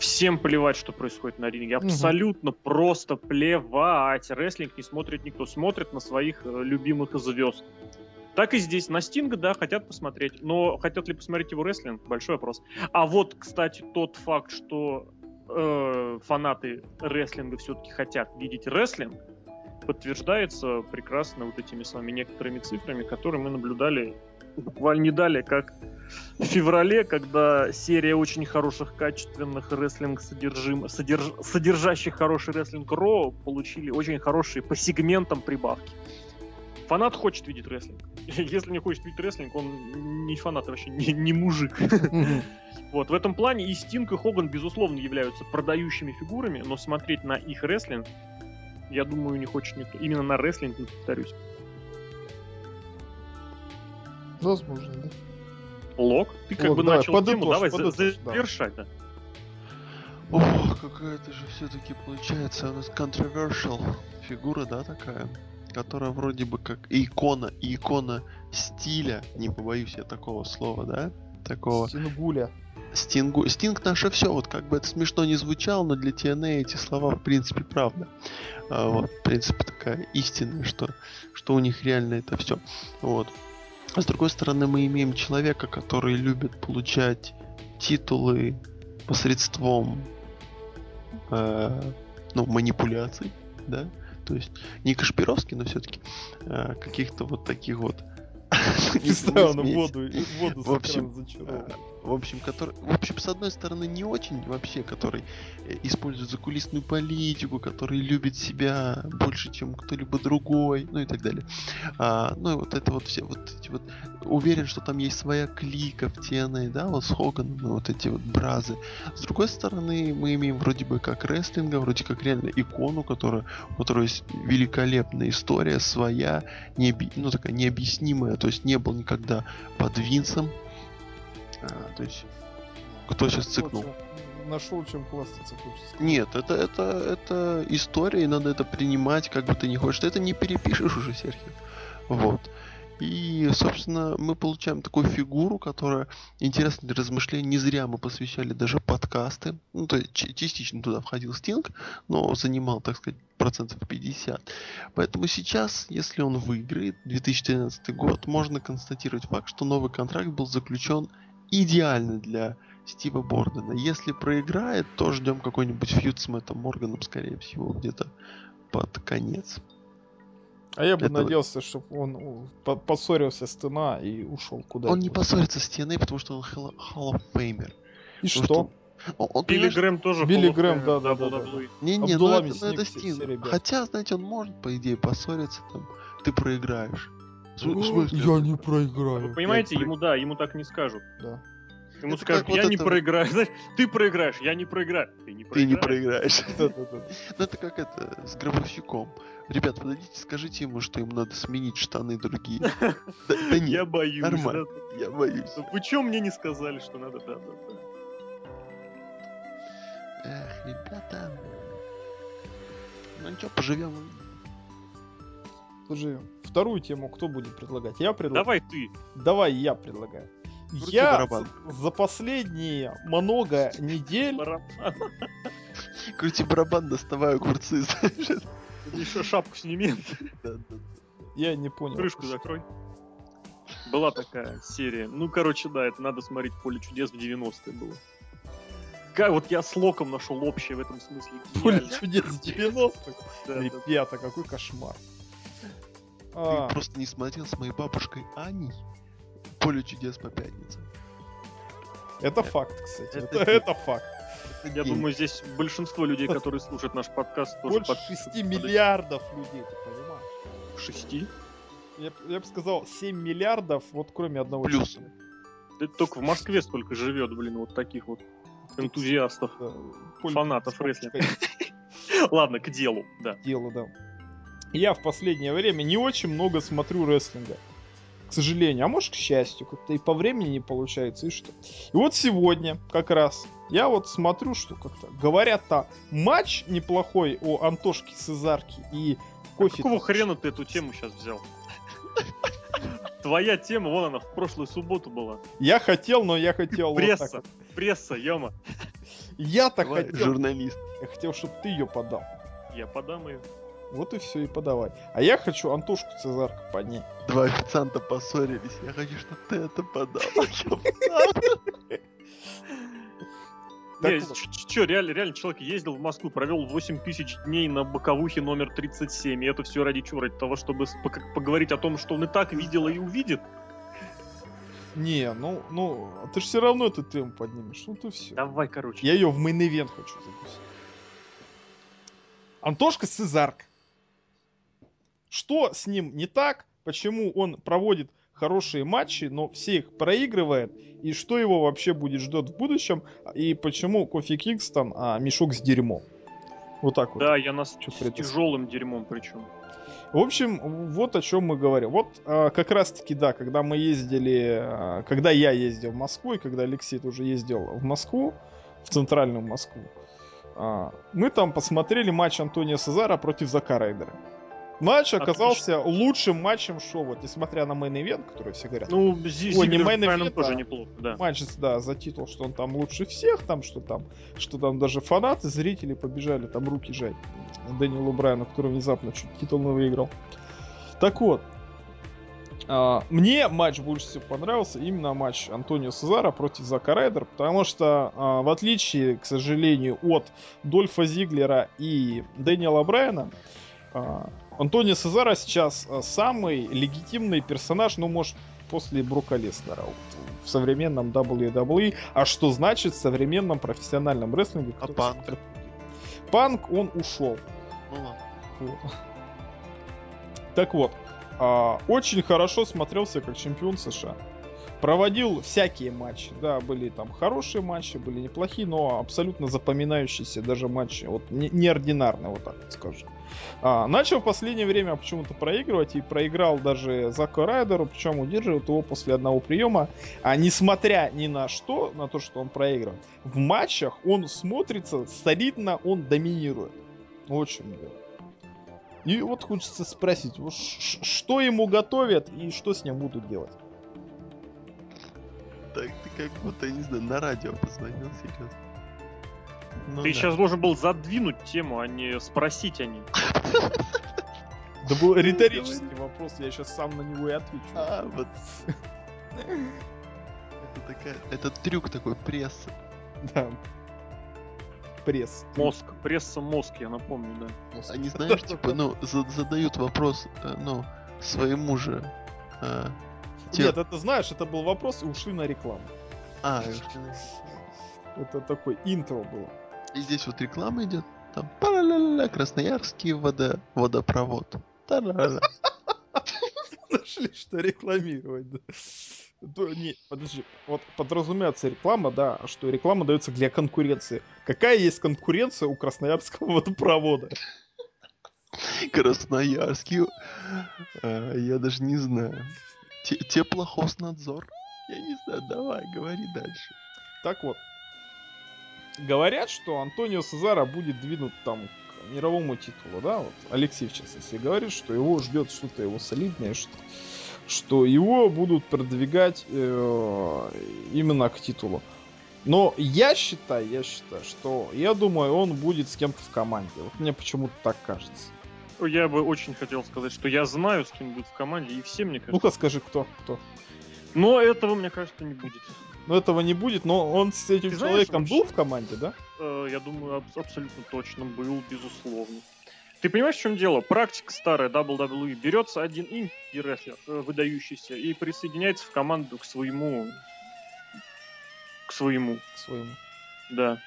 S1: всем плевать, что происходит на ринге. Абсолютно просто плевать. Рестлинг не смотрит никто, смотрит на своих э, любимых звезд. Так и здесь. На Стинга, да, хотят посмотреть. Но хотят ли посмотреть его рестлинг? Большой вопрос. А вот, кстати, тот факт, что э, фанаты рестлинга все-таки хотят видеть рестлинг, подтверждается прекрасно вот этими самыми некоторыми цифрами, которые мы наблюдали буквально не далее, как в феврале, когда серия очень хороших, качественных рестлинг содержим, содерж, содержащих хороший рестлинг Ро получили очень хорошие по сегментам прибавки. Фанат хочет видеть рестлинг. Если не хочет видеть рестлинг, он не фанат, а вообще не, не мужик. Вот, в этом плане и Стинг, и Хоган, безусловно, являются продающими фигурами, но смотреть на их рестлинг, я думаю, не хочет никто. Именно на рестлинг, повторюсь.
S3: Возможно, да.
S1: Лок, ты как
S3: Лок,
S1: бы
S3: давай,
S1: начал тему,
S3: подытожь,
S1: давай за-
S3: подытожь, да.
S1: завершать, да.
S2: Ох, какая-то же все-таки получается у нас controversial фигура, да, такая, которая вроде бы как икона, икона стиля, не побоюсь я такого слова, да, такого
S3: Стингуля.
S2: Стингу. Стинг наше все, вот как бы это смешно не звучало, но для TNA эти слова в принципе правда. А, вот, в принципе, такая истина, что, что у них реально это все. Вот. А с другой стороны, мы имеем человека, который любит получать титулы посредством э, ну, манипуляций, да, то есть не Кашпировский, но все-таки каких-то вот таких вот.
S3: Не знаю, он
S2: смесь.
S3: воду, воду
S2: В общем, В общем, который, в общем, с одной стороны, не очень вообще, который э, использует закулисную политику, который любит себя больше, чем кто-либо другой, ну и так далее. А, ну и вот это вот все, вот эти вот, уверен, что там есть своя клика в TNA, да, вот с Хоганом, вот эти вот бразы. С другой стороны, мы имеем вроде бы как рестлинга, вроде как реально икону, которая, у которой есть великолепная история своя, необи- ну такая необъяснимая, то есть не был никогда под Винсом, а, то есть, кто сейчас цикнул?
S3: Нашел чем хвастаться, хочется.
S2: Нет, это, это, это история, и надо это принимать, как бы ты не хочешь. Ты это не перепишешь уже, Серхио. Вот. И, собственно, мы получаем такую фигуру, которая интересна для размышления. Не зря мы посвящали даже подкасты. Ну, то есть частично туда входил Стинг, но занимал, так сказать, процентов 50. Поэтому сейчас, если он выиграет 2013 год, можно констатировать факт, что новый контракт был заключен идеально для Стива Бордена. Если проиграет, то ждем какой-нибудь фьюд с Мэттом Морганом, скорее всего, где-то под конец.
S3: А я бы Это... надеялся, чтобы он поссорился с Тена и ушел куда
S2: Он не поссорится с TNA, потому что он Hall of Famer.
S3: И что? что?
S1: Он, он, Билли Грэм тоже
S3: Билли Грэм, да, да, да, да.
S2: Не-не, ну это, ну это Стин. Хотя, знаете, он может, по идее, поссориться, там, ты проиграешь.
S3: В смысле? Я не проиграю.
S1: Вы понимаете, ему, да, ему так не скажут. Да. Ему это скажут, я вот не это... проиграю. Знаешь, ты проиграешь, я не проиграю.
S2: Ты не проиграешь. Ты не проиграешь. Ну это как это, с гробовщиком. Ребят, подойдите, скажите ему, что ему надо сменить штаны другие.
S1: Да нет, я боюсь.
S2: Нормально, я боюсь.
S1: Вы что мне не сказали, что надо, да, да, да.
S2: Эх, ребята. Ну ничего, поживем.
S3: Поживем. Вторую тему кто будет предлагать? Я предлагаю.
S1: Давай ты.
S3: Давай я предлагаю. Крути я барабан. за последние много недель...
S2: Крути барабан, доставаю огурцы,
S1: Еще шапку сними.
S3: Я не понял.
S1: Крышку закрой. Была такая серия. Ну, короче, да, это надо смотреть «Поле чудес» в 90-е было. Как вот я с Локом нашел общее в этом смысле.
S3: Поле чудес в 90-х? Ребята, какой кошмар.
S2: Ты а. просто не смотрел с моей бабушкой Аней поле чудес по пятницам.
S3: Это факт, кстати. Это, это, это факт.
S1: Я думаю, здесь большинство людей, которые слушают наш подкаст,
S3: тоже Больше 6 миллиардов людей, ты понимаешь?
S1: 6?
S3: Я, я бы сказал, 7 миллиардов, вот кроме одного
S2: Плюс.
S3: человека.
S1: Да только в Москве столько живет, блин, вот таких вот энтузиастов, да, фанатов рестлинга. Ладно, к делу, да.
S3: К делу, да. Я в последнее время не очень много смотрю рестлинга к сожалению, а может к счастью, как-то и по времени не получается, и что. И вот сегодня как раз я вот смотрю, что как-то говорят-то матч неплохой у Антошки Сезарки и
S1: кофе. Какого хрена ты эту тему сейчас взял? Твоя тема, вон она, в прошлую субботу была.
S3: Я хотел, но я хотел
S1: Пресса, вот так вот. пресса, Яма.
S3: Я-то хотел.
S2: Журналист.
S3: Я хотел, чтобы ты ее подал.
S1: Я подам ее.
S3: Вот и все, и подавай. А я хочу Антошку Цезарка поднять.
S2: Два официанта поссорились. Я хочу, чтобы ты это подал.
S1: Че, реально, реально человек ездил в Москву, провел 8 тысяч дней на боковухе номер 37, и это все ради чего? Ради того, чтобы поговорить о том, что он и так видел и увидит?
S3: Не, ну, ну, ты же все равно эту тему поднимешь. Ну ты все.
S1: Давай, короче.
S3: Я ее в мейн хочу запустить. Антошка Сезарк. Что с ним не так? Почему он проводит хорошие матчи, но все их проигрывает? И что его вообще будет ждет в будущем? И почему Кофи Кингстон а, мешок с дерьмом? Вот так вот.
S1: Да, я нас с тяжелым дерьмом причем.
S3: В общем, вот о чем мы говорим. Вот а, как раз-таки, да, когда мы ездили, а, когда я ездил в Москву, и когда Алексей тоже ездил в Москву, в центральную Москву, а, мы там посмотрели матч Антонио Сезара против Зака Райдера. Матч оказался Отлично. лучшим матчем шоу, вот, несмотря на main event, который все говорят.
S1: Ну, Зи Ой, не main event, тоже
S3: а
S1: неплохо, да.
S3: Матч, да, за титул, что он там лучше всех, там, что там, что там даже фанаты, зрители побежали там руки жать Дэниелу Брайану, который внезапно чуть титул не выиграл. Так вот, а, мне матч больше всего понравился именно матч Антонио Сезара против Зака Райдер, потому что, а, в отличие, к сожалению, от Дольфа Зиглера и Дэниела Брайана, а, Антонио Сезара сейчас а, самый легитимный персонаж, ну, может, после Брука Леснера в современном WWE. А что значит в современном профессиональном рестлинге?
S2: А Панк?
S3: Панк, он ушел. Ну, Так вот, а, очень хорошо смотрелся как чемпион США проводил всякие матчи. Да, были там хорошие матчи, были неплохие, но абсолютно запоминающиеся даже матчи. Вот не, неординарные, вот так вот скажем. А, начал в последнее время почему-то проигрывать и проиграл даже Заку Райдеру, причем удерживает его после одного приема. А несмотря ни на что, на то, что он проигрывает, в матчах он смотрится солидно, он доминирует. Чем дело. И вот хочется спросить, что ему готовят и что с ним будут делать?
S2: Так ты как будто, не знаю, на радио позвонил сейчас. Ну
S1: Ты
S2: да.
S1: сейчас должен был задвинуть тему, а не спросить о ней.
S3: Да был риторический вопрос, я сейчас сам на него и отвечу.
S2: А, вот. Это такая... Это трюк такой пресс.
S3: Да. Пресс.
S1: Мозг, пресса мозг, я напомню, да.
S2: Они, знаешь, типа, ну, за- задают вопрос, э, ну, своему же... э, те-
S3: Нет, это знаешь, это был вопрос и ушли на рекламу.
S2: А,
S3: Это такой интро было.
S2: И здесь вот реклама идет. Там па-ля-ля-ля, Красноярский водо... водопровод. Та-ля-ля.
S3: Нашли, что рекламировать, да. Да, не, подожди, вот подразумевается реклама, да, что реклама дается для конкуренции. Какая есть конкуренция у Красноярского водопровода?
S2: Красноярский. э, я даже не знаю. Те- Теплохознадзор. Я не знаю, давай, говори дальше.
S3: Так вот, говорят, что Антонио Сезара будет двинут там к мировому титулу, да, вот Алексей в частности говорит, что его ждет что-то его солидное, что, что его будут продвигать э, именно к титулу. Но я считаю, я считаю, что я думаю, он будет с кем-то в команде. Вот мне почему-то так кажется.
S1: Я бы очень хотел сказать, что я знаю, с кем будет в команде, и все, мне кажется.
S3: Ну-ка скажи, кто, кто.
S1: Но этого, мне кажется, не будет.
S3: Но этого не будет, но он с этим
S1: Ты
S3: человеком был в команде, да?
S1: Э, Я думаю, аб- абсолютно точно был, безусловно. Ты понимаешь, в чем дело? Практика старая WWE. Берется один инди-рестлер, э, выдающийся, и присоединяется в команду к своему... К своему,
S3: Своему.
S1: да.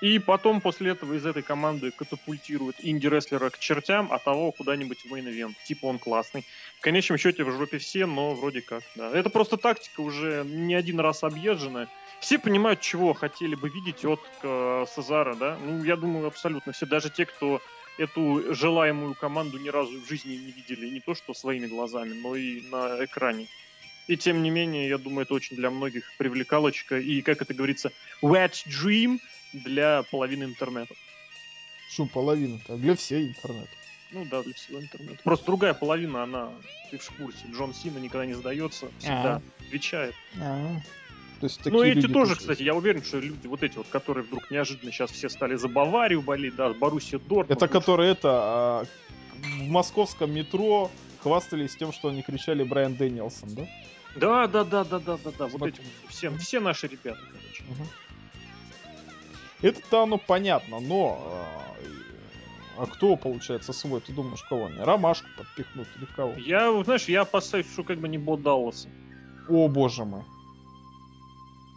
S1: И потом после этого из этой команды катапультирует инди-рестлера к чертям, а того куда-нибудь в мейн-эвент. Типа он классный. В конечном счете в жопе все, но вроде как, да. Это просто тактика уже не один раз объезженная. Все понимают, чего хотели бы видеть от э, Сезара, да? Ну, я думаю, абсолютно все. Даже те, кто эту желаемую команду ни разу в жизни не видели, не то что своими глазами, но и на экране. И тем не менее, я думаю, это очень для многих привлекалочка и, как это говорится, wet dream для половины интернета.
S3: Что половина-то? Для всей интернета.
S1: Ну да, для всего интернета. Просто другая половина, она, ты в курсе, Джон Сина никогда не сдается, всегда отвечает.
S3: То есть
S1: ну
S3: такие
S1: эти
S3: люди
S1: тоже,
S3: тоже
S1: кстати, я уверен, что люди вот эти вот, которые вдруг неожиданно сейчас все стали за Баварию болеть, да, Боруссия Дортмунд.
S3: Это
S1: ну,
S3: которые это а, в московском метро хвастались тем, что они кричали Брайан Дэниелсон, да?
S1: Да, да, да, да, да, да, да. Вот
S3: Смотри.
S1: эти вот все, все наши ребята, короче.
S3: Это-то оно понятно, но а, а кто, получается, свой? Ты думаешь, кого они? Ромашку подпихнут или кого?
S1: Я, знаешь, я опасаюсь, что как бы не Бо Далласа.
S3: О, боже мой.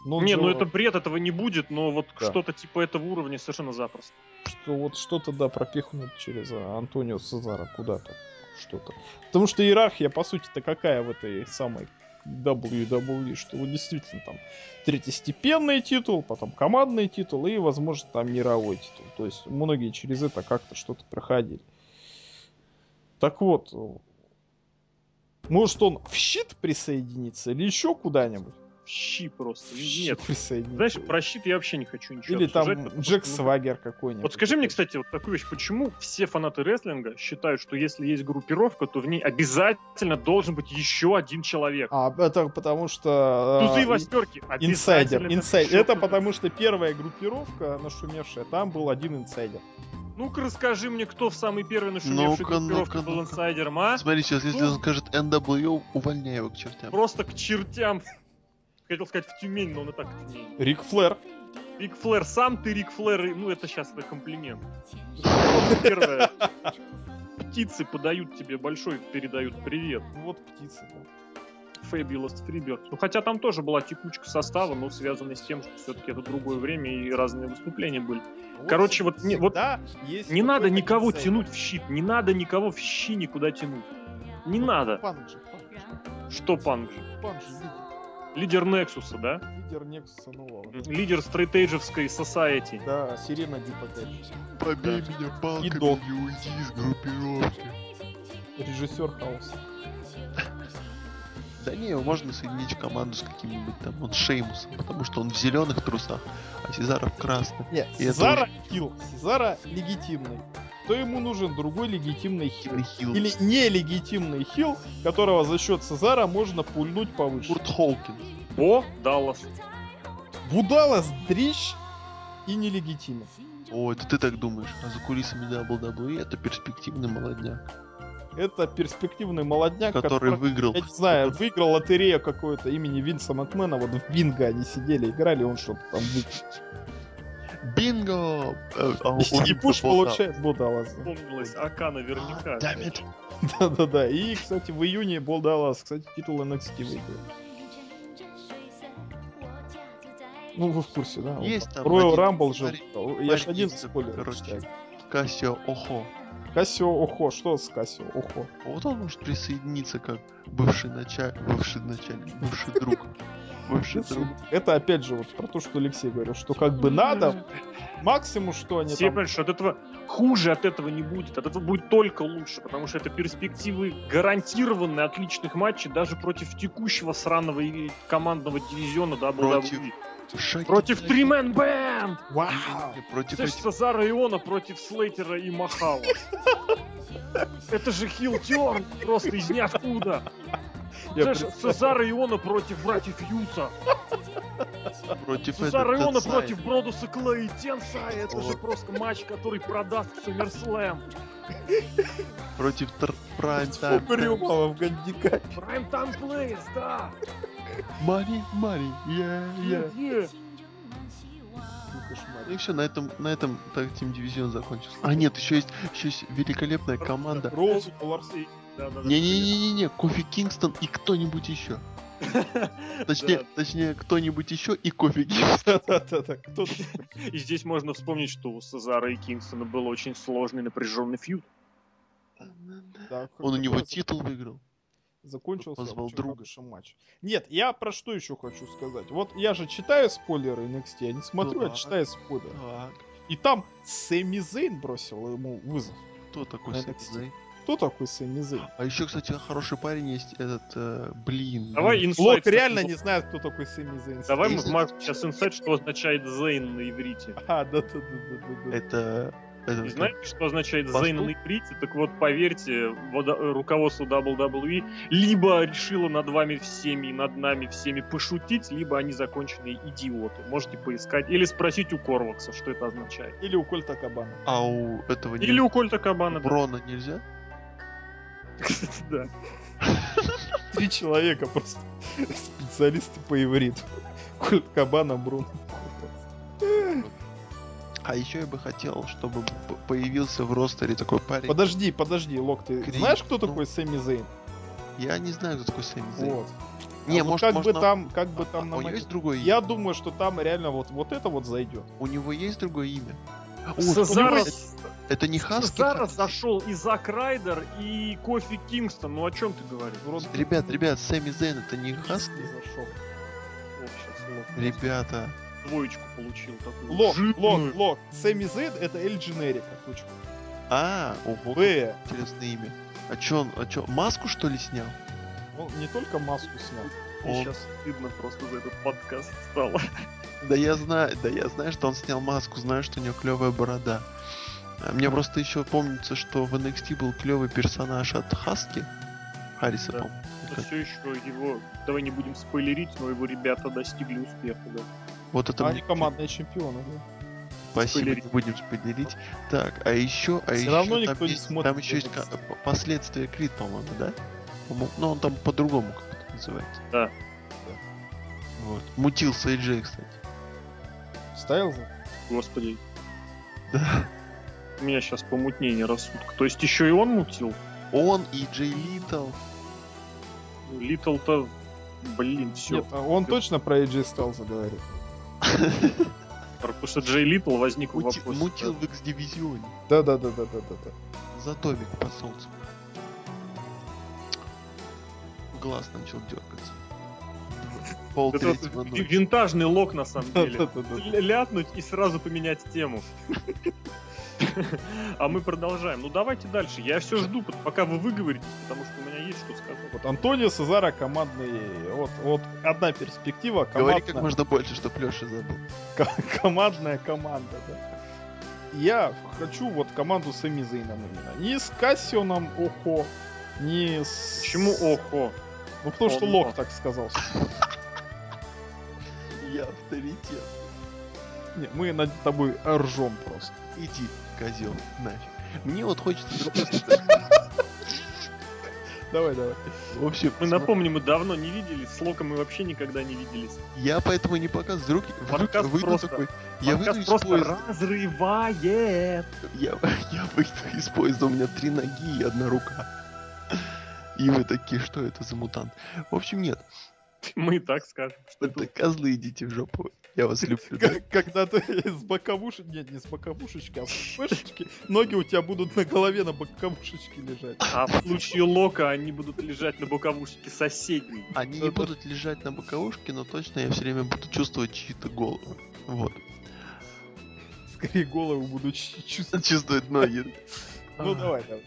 S3: Ну,
S1: не,
S3: же,
S1: ну это бред, этого не будет, но вот
S3: Да.
S1: что-то типа этого уровня совершенно запросто.
S3: что вот что-то, да, пропихнут через а, Антонио Сезара куда-то. Что-то. Потому что иерархия, по сути-то, какая в этой самой WWE, что вот действительно там третьестепенный титул, потом командный титул и, возможно, там мировой титул. То есть многие через это как-то что-то проходили. Так вот, может он в щит присоединится или еще куда-нибудь?
S1: Щи просто.
S3: В щит
S1: Нет. Знаешь, про щит я вообще не хочу ничего
S3: Или там Джек
S1: ну,
S3: Свагер какой-нибудь.
S1: Вот скажи мне, кстати, вот такую вещь, почему все фанаты рестлинга считают, что если есть группировка, то в ней обязательно должен быть еще один человек?
S3: А, это потому что...
S1: Тузы
S3: а,
S1: и восьмерки.
S3: Инсайдер, Это потому что первая группировка нашумевшая, там был один инсайдер.
S1: Ну-ка расскажи мне, кто в самой первой нашумевшей
S2: Ну-ка,
S1: группировке
S2: ну-ка,
S1: был инсайдером, а?
S2: Смотри, сейчас, если он скажет NWO, увольняй его к чертям.
S1: Просто к чертям. Хотел сказать в Тюмень, но он и так в Тюмень.
S3: Рик Флэр.
S1: Рик Флэр, сам ты Рик Флэр, ну это сейчас это комплимент. Первое. Птицы подают тебе большой, передают привет.
S3: Ну вот птица. да.
S1: Fabulous Freebird. Ну, хотя там тоже была текучка состава, но связанная с тем, что все-таки это другое время и разные выступления были. Короче, вот не- вот
S3: есть
S1: Не
S3: вот
S1: надо никого
S3: инсайдер.
S1: тянуть в щит, не надо никого в щи никуда тянуть. Не надо.
S3: Панк же, панк же.
S1: Что панк же?
S3: Панк же лидер.
S1: Нексуса, да?
S3: Лидер Нексуса нового.
S1: Лидер стрейтейджевской society.
S3: Да, Сирена Дип опять же.
S2: Побей меня палками
S3: И док.
S2: и уйди из группировки.
S3: Режиссер хаоса.
S2: Да не, его можно соединить в команду с каким-нибудь там, он Шеймусом, потому что он в зеленых трусах, а Сезара в красных.
S3: Нет,
S2: И это
S3: Сезара килл. Сезара легитимный. Что ему нужен другой легитимный хил.
S2: Хилл.
S3: Или нелегитимный хил, которого за счет Цезара можно пульнуть повыше.
S2: Курт Холкинс.
S1: О, Даллас.
S3: Будалас дрищ и нелегитимен.
S2: О, это ты так думаешь. А за кулисами WWE это перспективный молодняк,
S3: Это перспективный молодняк,
S2: который выиграл.
S3: я не знаю, выиграл лотерею какое-то имени Винса Макмена, вот в бинго они сидели, играли, он что-то там выиграл.
S2: Бинго! Э, а
S3: И пуш получает Будалас.
S1: Вспомнилась АК наверняка.
S2: It.
S3: Да-да-да. И, кстати, в июне Будалас, кстати, титул NXT выиграл. Ну, вы в курсе, да?
S2: Есть там
S3: Royal Rumble же. Я ж
S2: парень
S3: один спойлер.
S2: короче. Кассио Охо.
S3: Кассио Охо. Что с Кассио Охо?
S2: Вот он может присоединиться как бывший начальник, бывший начальник, бывший друг. Друг.
S3: Это опять же вот про то, что Алексей говорил, что как бы надо, максимум, что они
S1: Все
S3: там...
S1: понимают, что от этого хуже от этого не будет. От этого будет только лучше, потому что это перспективы гарантированные отличных матчей даже против текущего сраного и- командного дивизиона WWE.
S2: Против Шаги
S1: Против. Тримен Бэм!
S3: Вау!
S2: Против
S1: Слышь,
S2: этих...
S1: Цезара Иона против Слейтера и Махала. Это же хил терн просто из ниоткуда.
S3: Я
S1: Слышь,
S3: представляю.
S1: Цезара Иона против братьев Юса.
S2: Против этого
S1: Иона против Бродуса Клея и Тенсай. Это же просто матч, который продаст в SummerSlam.
S2: Против Тр- Прайм Тайм.
S3: Угрюмого в Гандикапе.
S1: Prime Time Players, да.
S2: Мари, Мари, я, я.
S1: Е-е.
S2: И все, на этом, на этом так Team дивизион закончился. А нет, еще есть, еще есть великолепная команда.
S3: Роуз Ларс.
S1: Да-да-да.
S2: Не-не-не-не, Кофи Кингстон и кто-нибудь еще. Точнее,
S1: Да.
S2: точнее, кто-нибудь еще и Кофи Кингстон.
S3: Да-да-да.
S1: И здесь можно вспомнить, что у Цезара и Кингстона был очень сложный напряженный фьюд.
S3: Да,
S2: Он у него титул выиграл.
S3: закончился
S2: позвал друга.
S3: матч. Нет, я про что еще хочу сказать. Вот я же читаю спойлеры NXT, я не смотрю,
S2: Ну
S3: а читаю спойлеры.
S2: Так,
S3: И там Сэмми Зейн бросил ему вызов.
S2: кто такой Сэмми. Зейн?
S3: Кто такой Сэмми Зейн?
S2: А еще, кстати, хороший парень есть этот, э, блин.
S1: Давай инсайт.
S3: Лок реально не знает, кто такой Сэмми Зейн.
S1: Давай мы Марк сейчас инсайт, что означает Зейн на иврите.
S3: А, да-да-да-да-да.
S2: Это... это
S1: И знаете, что означает? Зейн на иврите? Так вот, поверьте, вода- э, руководство WWE либо решило над вами всеми и над нами всеми пошутить, либо они законченные идиоты. Можете поискать или спросить у Корвакса, что это означает.
S3: Или у Кольта Кабана.
S2: А у этого не...
S1: Или у Кольта Кабана. да.
S2: Брона нельзя?
S1: Кстати, да.
S3: Три человека просто специалисты по ивриту. Кольт Кабана, Брун.
S2: А еще я бы хотел, чтобы появился в ростере такой парень.
S3: Подожди, подожди, Лок, ты
S2: Крик,
S3: знаешь, кто
S2: ну.
S3: такой Сэмми Зейн?
S2: Я не знаю, кто такой Сэмми Зейн.
S3: Вот.
S2: Не,
S3: А вот
S2: может,
S3: как
S2: может,
S3: бы там, как бы
S2: А,
S3: там
S2: у
S3: на
S2: него есть другое имя?
S3: Я думаю, что там реально вот, вот это вот зайдет.
S2: У него есть другое имя? О,
S1: Цезара,
S2: это, не Хаски?
S1: Цезара зашел и Зак Райдер, и Кофи Кингстон. Ну о чем ты говоришь?
S3: Вроде
S2: Ребят, ребят, Сэмми Зейн это не Хаски?
S3: не зашел.
S1: Вот
S2: Ребята,
S1: двоечку получил такую.
S3: Лок, лок, лок. Сэмми Зейн это Эль Дженерика.
S2: А, ого,
S3: Б.
S2: интересное имя. А чё он, а чё, маску что ли снял?
S3: Он не только маску снял.
S1: Мне
S2: Он-
S1: сейчас стыдно просто за этот подкаст стало.
S2: Да я знаю, да я знаю, что он снял маску, знаю, что у него клевая борода. Мне просто еще помнится, что в NXT был клевый персонаж от Хаски. Харриса,
S1: Да.
S2: по-моему.
S1: Но все еще его, давай не будем спойлерить, но его ребята достигли успеха, да.
S2: Вот это
S3: А
S2: мне
S3: они командные чемпионы, да.
S2: Спасибо,
S1: Спойлерить.
S2: не будем спойлерить. Так, а еще, а
S3: Всё
S2: еще
S3: равно
S2: там
S3: никто не
S2: есть,
S3: смотрит
S2: там еще есть п- последствия Крид, по-моему, да? Ну, он там по-другому как-то называется.
S1: Да.
S2: Вот. Мутился Джей, кстати.
S3: Ставил за?
S1: Господи,
S2: Да.
S1: У меня сейчас помутнение рассудка. То есть еще и он мутил?
S2: Он и Джей Литл.
S1: Литл-то, блин, все.
S3: Нет, а он точно про AJ Styles говорит.
S1: Потому что Джей Литл возник
S2: Мути-
S1: вопрос.
S2: мутил в X-дивизионе.
S3: Да, да, да, да, да, да, да.
S2: За Томик под солнцем. Глаз начал дергаться. Пол
S1: Это вот винтажный лок на самом деле. Ляпнуть и сразу поменять тему. А мы продолжаем. Ну давайте дальше. Я все жду, пока вы выговоритесь, потому что у меня есть что сказать.
S3: Вот Антонио Сезара командный. Вот, вот одна перспектива.
S2: Говори как
S3: Командная,
S2: можно больше, чтоб Леша забыл.
S3: ко- командная команда, да. я хочу вот команду с Эмизейном именно. Не с Кассионом Охо, не с...
S1: Почему охо?
S3: Ну потому что
S1: Он-
S3: Лок так сказал.
S2: Я авторитет.
S3: Не, мы над тобой ржем просто.
S2: Иди, козел, нафиг. Мне вот хочется
S3: Давай, давай.
S2: В общем,
S1: Мы напомним, мы давно не виделись, с Локом мы вообще никогда не виделись.
S2: я поэтому не показываю. Вдруг, вдруг
S1: Подкаст
S2: выйду
S1: просто-
S2: такой. Я выйду из
S1: просто
S2: поезда.
S1: разрывает.
S2: Я, я выйду из поезда, у меня три ноги и одна рука. И вы такие, что это за мутант? В общем, нет.
S1: Мы и так скажем, что
S2: это козлы, идите в жопу. Я вас люблю.
S3: Как- Когда ты с боковушек, нет, не с боковушечки, а с пешечки, ноги у тебя будут на голове на боковушечке лежать.
S1: А в случае Лока они будут лежать на боковушке соседней.
S2: Они не будут лежать на боковушке, но точно я все время буду чувствовать чьи-то головы. Вот.
S3: Скорее голову буду чувствовать.
S2: Чувствовать ноги.
S3: Ну давай, давай.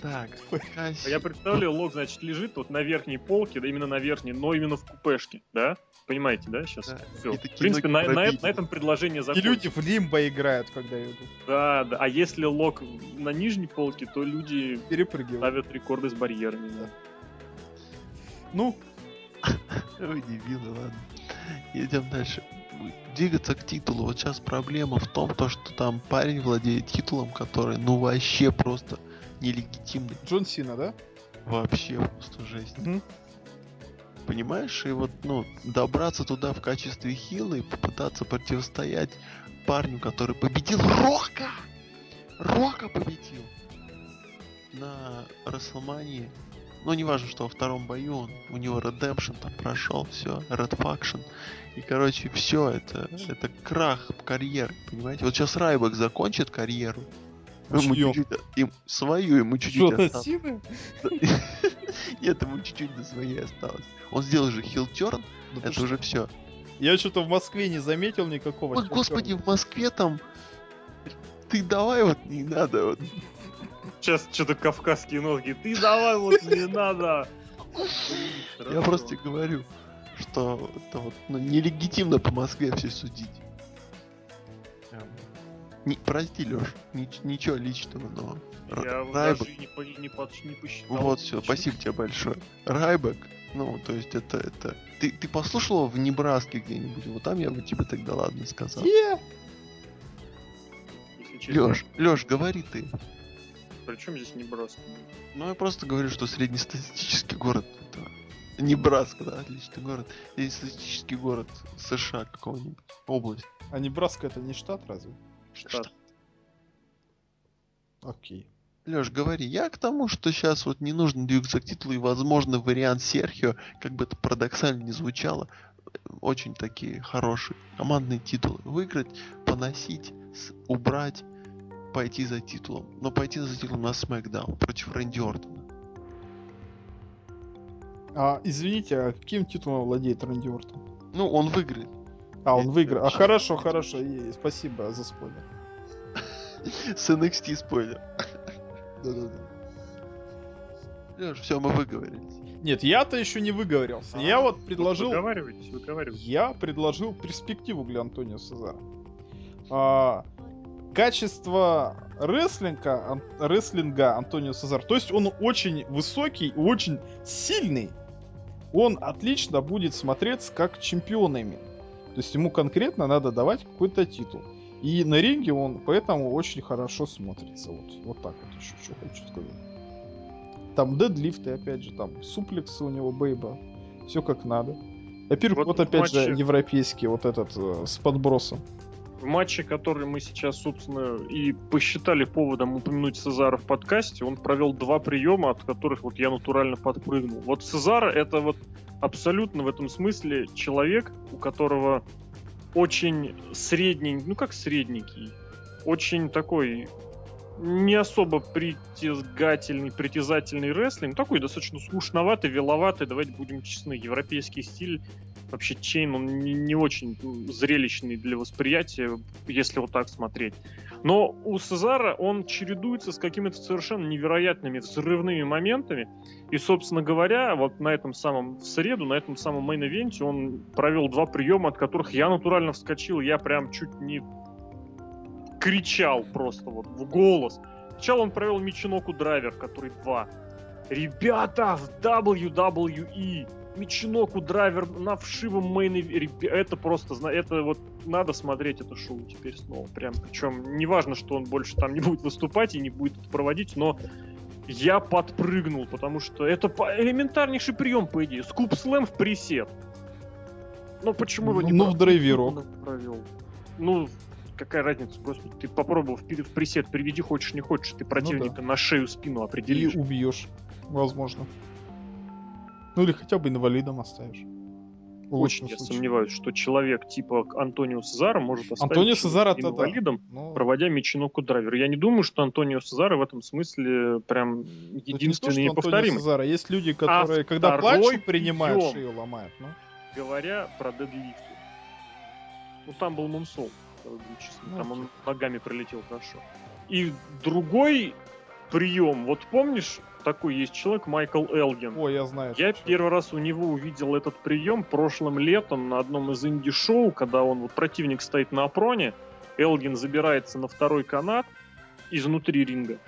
S2: Так,
S1: Я представляю, Лок, значит, лежит вот на верхней полке, да именно на верхней, но именно в купешке, да? Понимаете, да, сейчас?
S2: Да.
S1: Все.
S2: И
S1: В принципе, на, на на этом предложение
S3: И
S1: закончится.
S3: люди в лимбо играют, когда идут.
S1: Да, да. А если Лок на нижней полке, то люди
S3: Перепрыгивают.
S1: ставят рекорды с барьерами. Да.
S3: Ну,
S2: дебилы, ладно. Идем дальше. Двигаться к титулу. Вот сейчас проблема в том, то, что там парень владеет титулом, который, ну, вообще просто нелегитимный.
S3: Джон Сина, да?
S2: Вообще просто жесть.
S3: Мгм.
S2: Понимаешь? И вот, ну, добраться туда в качестве хила и попытаться противостоять парню, который победил Рока! Рока победил! На Расселмании. Ну, не важно, что во втором бою он, у него Redemption там прошел, все, Red Faction. И, короче, все это, это крах карьеры, понимаете? Вот сейчас Райбек закончит карьеру, ему чуть-чуть, им, свою ему чуть-чуть
S3: Что,
S2: осталось. Нет, ему чуть-чуть до своей осталось. Он сделал же хилтерн, это уже все.
S3: Я что-то в Москве не заметил никакого.
S2: Вот, господи, в Москве там... Ты давай вот не надо вот.
S1: Сейчас что-то кавказские нотки. Ты давай вот не надо.
S2: Я просто говорю, что это вот ну, нелегитимно по Москве все судить. Эм, Не, прости, Леш, ничего личного, но...
S1: Я
S2: Райбек-
S1: даже не, по- не, под- не посчитал.
S2: Вот все, спасибо тебе большое. Райбек, ну, то есть это, это... Ты, ты послушал его в Небраске где-нибудь? Вот там я бы тебе тогда ладно сказал.
S1: Честно.
S2: Леш, Леш, говори ты.
S1: Причем здесь не брос?
S2: Ну, я просто говорю, что среднестатистический город. Небраска, да, отличный город. Среднестатистический город США какого-нибудь. Область.
S3: А Небраска это не штат разве?
S1: Штат.
S3: Окей.
S2: Леш, говори, я к тому, что сейчас вот не нужно двигаться к титулу, и, возможно, вариант Серхио, как бы это парадоксально не звучало, очень такие хорошие командные титулы. Выиграть, поносить, убрать, пойти за титулом. Но пойти за титулом на Смакдаун против Рэнди Ортона.
S3: А, извините, а каким титулом владеет Рэнди Ортон?
S2: Ну, он выиграет.
S3: А, он выиграл. А, хорошо, хорошо. и- спасибо за спойлер.
S2: С NXT спойлер. Да-да-да. Леш, все, мы выговорились.
S3: Нет, я-то еще не выговорился.
S1: А,
S3: я вот предложил...
S1: Выговаривайтесь, выговаривайтесь.
S3: Я предложил перспективу для Антонио Сезара. А, качество рестлинга, рестлинга Антонио Сезар, то есть он очень высокий и очень сильный. Он отлично будет смотреться как чемпион именно. То есть ему конкретно надо давать какой-то титул. И на ринге он поэтому очень хорошо смотрится. Вот, вот так вот еще что хочу сказать. Там дедлифты, опять же, там суплексы у него, бейба. Все как надо. Во-первых,
S1: Вот
S3: опять же
S1: матче-
S3: европейский вот этот э, с подбросом.
S1: Матче, который мы сейчас, собственно, и посчитали поводом упомянуть Сезара в подкасте, он провел два приема, от которых вот я натурально подпрыгнул. Вот Сезар это вот абсолютно в этом смысле человек, у которого очень средний, ну как средненький, очень такой не особо притягательный, притязательный рестлинг, такой достаточно скучноватый, веловатый, давайте будем честны, европейский стиль вообще chain, он не, очень зрелищный для восприятия, если вот так смотреть. Но у Сезара он чередуется с какими-то совершенно невероятными взрывными моментами. И, собственно говоря, вот на этом самом, в среду, на этом самом main event е он провел два приема, от которых я натурально вскочил. Я прям чуть не кричал просто вот в голос. Сначала он провел Michinoku driver, который 2. Ребята, в WWE Michinoku driver на вшивом main это просто это вот надо смотреть это шоу теперь снова прям. Причем неважно что он больше там не будет выступать и не будет это проводить но я подпрыгнул потому что это элементарнейший прием по идее. Scoop slam в присед ну почему его
S3: не ну в драйверок
S1: провел ну какая разница просто ты попробовал в, в присед приведи хочешь не хочешь ты противника ну, да. на шею спину определишь.
S3: и убьешь возможно ну или хотя бы инвалидом оставишь.
S1: Очень я случае. сомневаюсь, что человек типа Антонио Сезара может оставить
S3: Антонио Сезара
S1: инвалидом, да. Но... проводя Мичиноку драйвер. Я не думаю, что Антонио Сезара в этом смысле прям единственный и неповторимый.
S3: Сезара. Есть люди, которые, а когда плачут, принимают шею, ломают. Ну?
S1: Говоря про дедлифты. Ну там был Мунсол. Ну, там он ногами пролетел хорошо. И другой прием, вот помнишь, такой есть человек, Майкл Элгин.
S3: О, я знаю.
S1: Я первый раз у него увидел этот прием прошлым летом на одном из инди-шоу, когда он, вот противник стоит на опроне, Элгин забирается на второй канат изнутри ринга,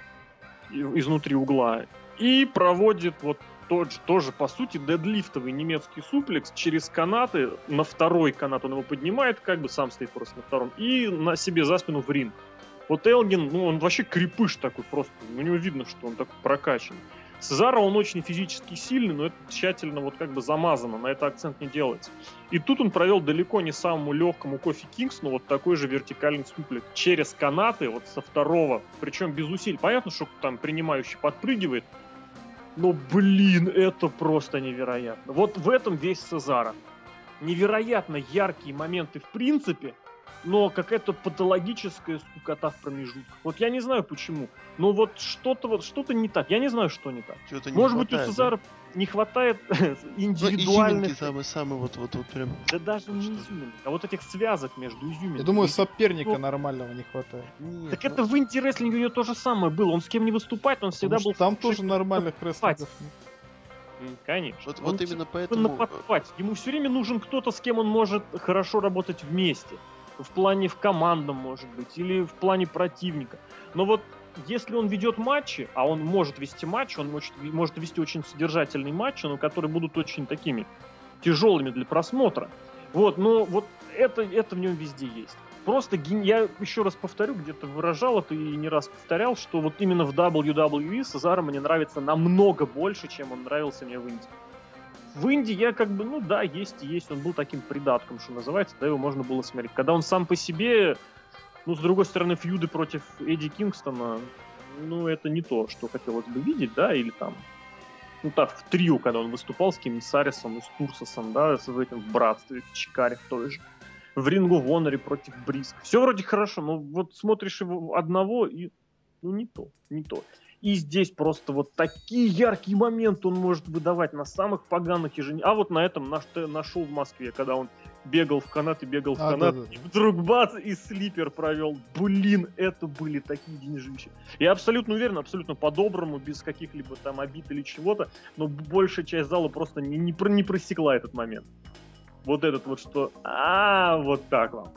S1: изнутри угла, и проводит вот тот же, тоже, по сути, дедлифтовый немецкий суплекс через канаты на второй канат. Он его поднимает, как бы сам стоит просто на втором, и на себе за спину в ринг. Вот Элгин, ну, он вообще крепыш такой просто. У него видно, что он такой прокачан. Сезара, он очень физически сильный, но это тщательно вот как бы замазано, на это акцент не делается. И тут он провел далеко не самому легкому Кофи Кингс, но вот такой же вертикальный суплик через канаты, вот со второго, причем без усилий. Понятно, что там принимающий подпрыгивает, но, блин, это просто невероятно. Вот в этом весь Сезара. Невероятно яркие моменты в принципе, но какая-то патологическая скукота в промежутках. Вот я не знаю почему, но вот что-то вот что-то не так. Я не знаю, что не так.
S2: Что-то
S1: не Может
S2: хватает,
S1: быть, у Цезара да? не хватает индивидуальных... Ну,
S2: самый, самый вот, вот, вот прям...
S1: Да даже не изюминок, а вот этих связок между изюминками.
S3: Я думаю, соперника ну, нормального не хватает.
S1: Нет, так ну... это в инди-рестлинге у него то же самое было. Он с кем не выступает, он всегда Потому был...
S3: Там тоже нормальных рестлингов
S1: Конечно.
S2: Вот, вот именно поэтому...
S1: Нападать. Ему все время нужен кто-то, с кем он может хорошо работать вместе в плане в командном, может быть, или в плане противника. Но вот если он ведет матчи, а он может вести матчи, он может, может вести очень содержательные матчи, но которые будут очень такими тяжелыми для просмотра. Вот, но вот это, это в нем везде есть. Просто я еще раз повторю, где-то выражал это и не раз повторял, что вот именно в WWE Сезара мне нравится намного больше, чем он нравился мне в Индии в Индии я как бы, ну да, есть и есть. Он был таким придатком, что называется, да, его можно было смотреть. Когда он сам по себе, ну, с другой стороны, фьюды против Эдди Кингстона, ну, это не то, что хотелось бы видеть, да, или там, ну, так, в трио, когда он выступал с кем Сарисом и с Турсосом, да, с этим в братстве, в Чикаре в той же. В Рингу в Оноре против Бриск. Все вроде хорошо, но вот смотришь его одного и, ну, не то, не то. И здесь просто вот такие яркие моменты он может выдавать на самых поганых ежедневных. А вот на этом наш, нашел в Москве, когда он бегал в канат и бегал в а, канат, да, да. и вдруг бац, и слипер провел. Блин, это были такие деньжища. Я абсолютно уверен, абсолютно по-доброму, без каких-либо там обид или чего-то, но большая часть зала просто не, не, не просекла этот момент. Вот этот вот, что а вот так вам.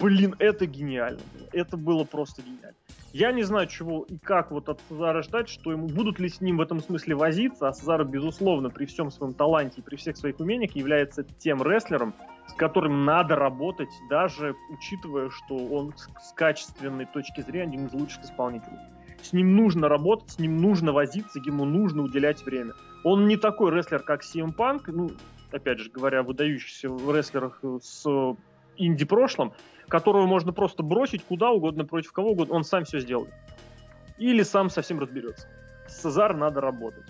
S1: Блин, это гениально. Это было просто гениально. Я не знаю, чего и как вот от Цезара ждать, что ему будут ли с ним в этом смысле возиться, а Цезар, безусловно, при всем своем таланте и при всех своих умениях является тем рестлером, с которым надо работать, даже учитывая, что он с качественной точки зрения один из лучших исполнителей. С ним нужно работать, с ним нужно возиться, ему нужно уделять время. Он не такой рестлер, как CM Punk, ну, опять же говоря, выдающийся в рестлерах с инди-прошлым, которого можно просто бросить куда угодно, против кого угодно, он сам все сделает. Или сам совсем разберется. С Цезар надо работать.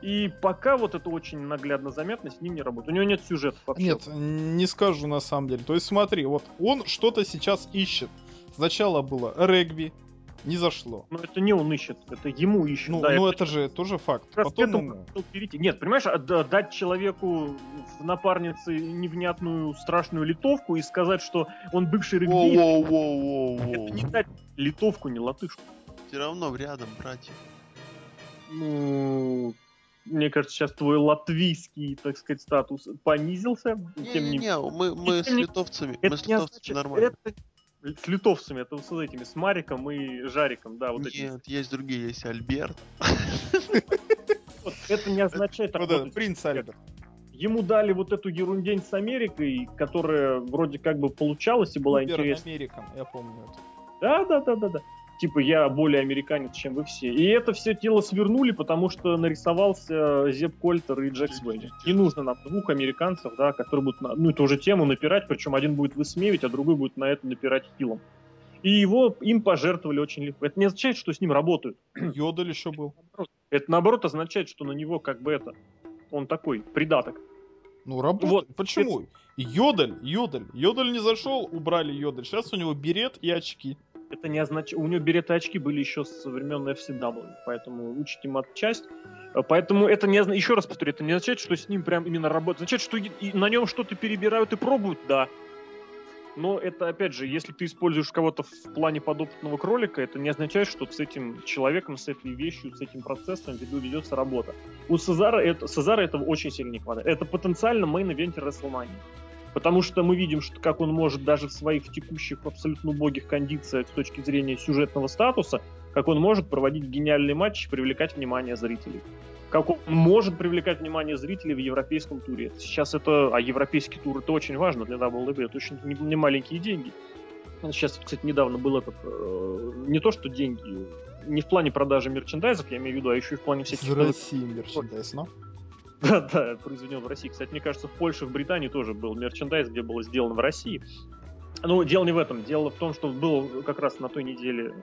S1: И пока вот это очень наглядно заметно, с ним не работает. У него нет сюжета вообще.
S3: Нет, не скажу на самом деле. То есть смотри, вот он что-то сейчас ищет. Сначала было регби, не зашло.
S1: Но это не он ищет, это ему ищет.
S3: Ну, да, ну это, это же тоже факт.
S1: Как Потом перейти. Нет, понимаешь, а, дать человеку в напарнице невнятную страшную литовку и сказать, что он бывший регбист. Это не дать литовку, не латышку.
S2: Все равно рядом, братья.
S1: Ну, мне кажется, сейчас твой латвийский, так сказать, статус понизился.
S2: Не, не, не, мы, мы с литовцами, мы с литовцами нормально.
S1: Это С литовцами, это с этими, с Мариком и Жариком, да, вот эти.
S2: Нет, есть другие, есть Альберт.
S1: Вот это не означает...
S3: Вот принц Альберт.
S1: Ему дали вот эту ерундень с Америкой, которая вроде как бы получалась и была интересна.
S3: Американ, я помню это.
S1: Да, да, да, да, да. Типа я более американец, чем вы все. И это все тело свернули, потому что нарисовался Зеп Кольтер и Джек Свейн. Не нужно нам двух американцев, да, которые будут на одну и ту же тему напирать, причем один будет высмеивать, а другой будет на это напирать хилом. И его им пожертвовали очень легко. Это не означает, что с ним работают.
S3: Йодель еще был.
S1: Это наоборот означает, что на него как бы это он такой придаток.
S3: Ну, работает.
S1: Вот,
S3: Почему? Йодель, Йодель. Йодель не зашел, убрали Йодель. Сейчас у него берет и очки.
S1: Это не означает... У него береты очки были еще со времен FCW, поэтому учить им отчасть. Э, Поэтому это не означает... Еще раз повторю, это не означает, что с ним прям именно работает. Означает, что и- на нем что-то перебирают и пробуют, да. Но это, опять же, если ты используешь кого-то в плане подопытного кролика, это не означает, что с этим человеком, с этой вещью, с этим процессом ведется работа. У Сезара, это, Сезара этого очень сильно не хватает. Это потенциально main eventer WrestleMania. Потому что мы видим, что как он может даже в своих текущих абсолютно убогих кондициях с точки зрения сюжетного статуса, как он может проводить гениальные матчи и привлекать внимание зрителей. Как он может привлекать внимание зрителей в европейском туре. Сейчас это, а европейский тур это очень важно для WWE, это очень не, не маленькие деньги. Сейчас, кстати, недавно был этот, э, не то что деньги, не в плане продажи мерчендайзов, я имею в виду, а еще и в плане всяких...
S3: Из России мерчендайз, но.
S1: Да, да, произведен в России. Кстати, мне кажется, в Польше, в Британии тоже был мерчендайз, где было сделано в России. Но дело не в этом. Дело в том, что был как раз на той неделе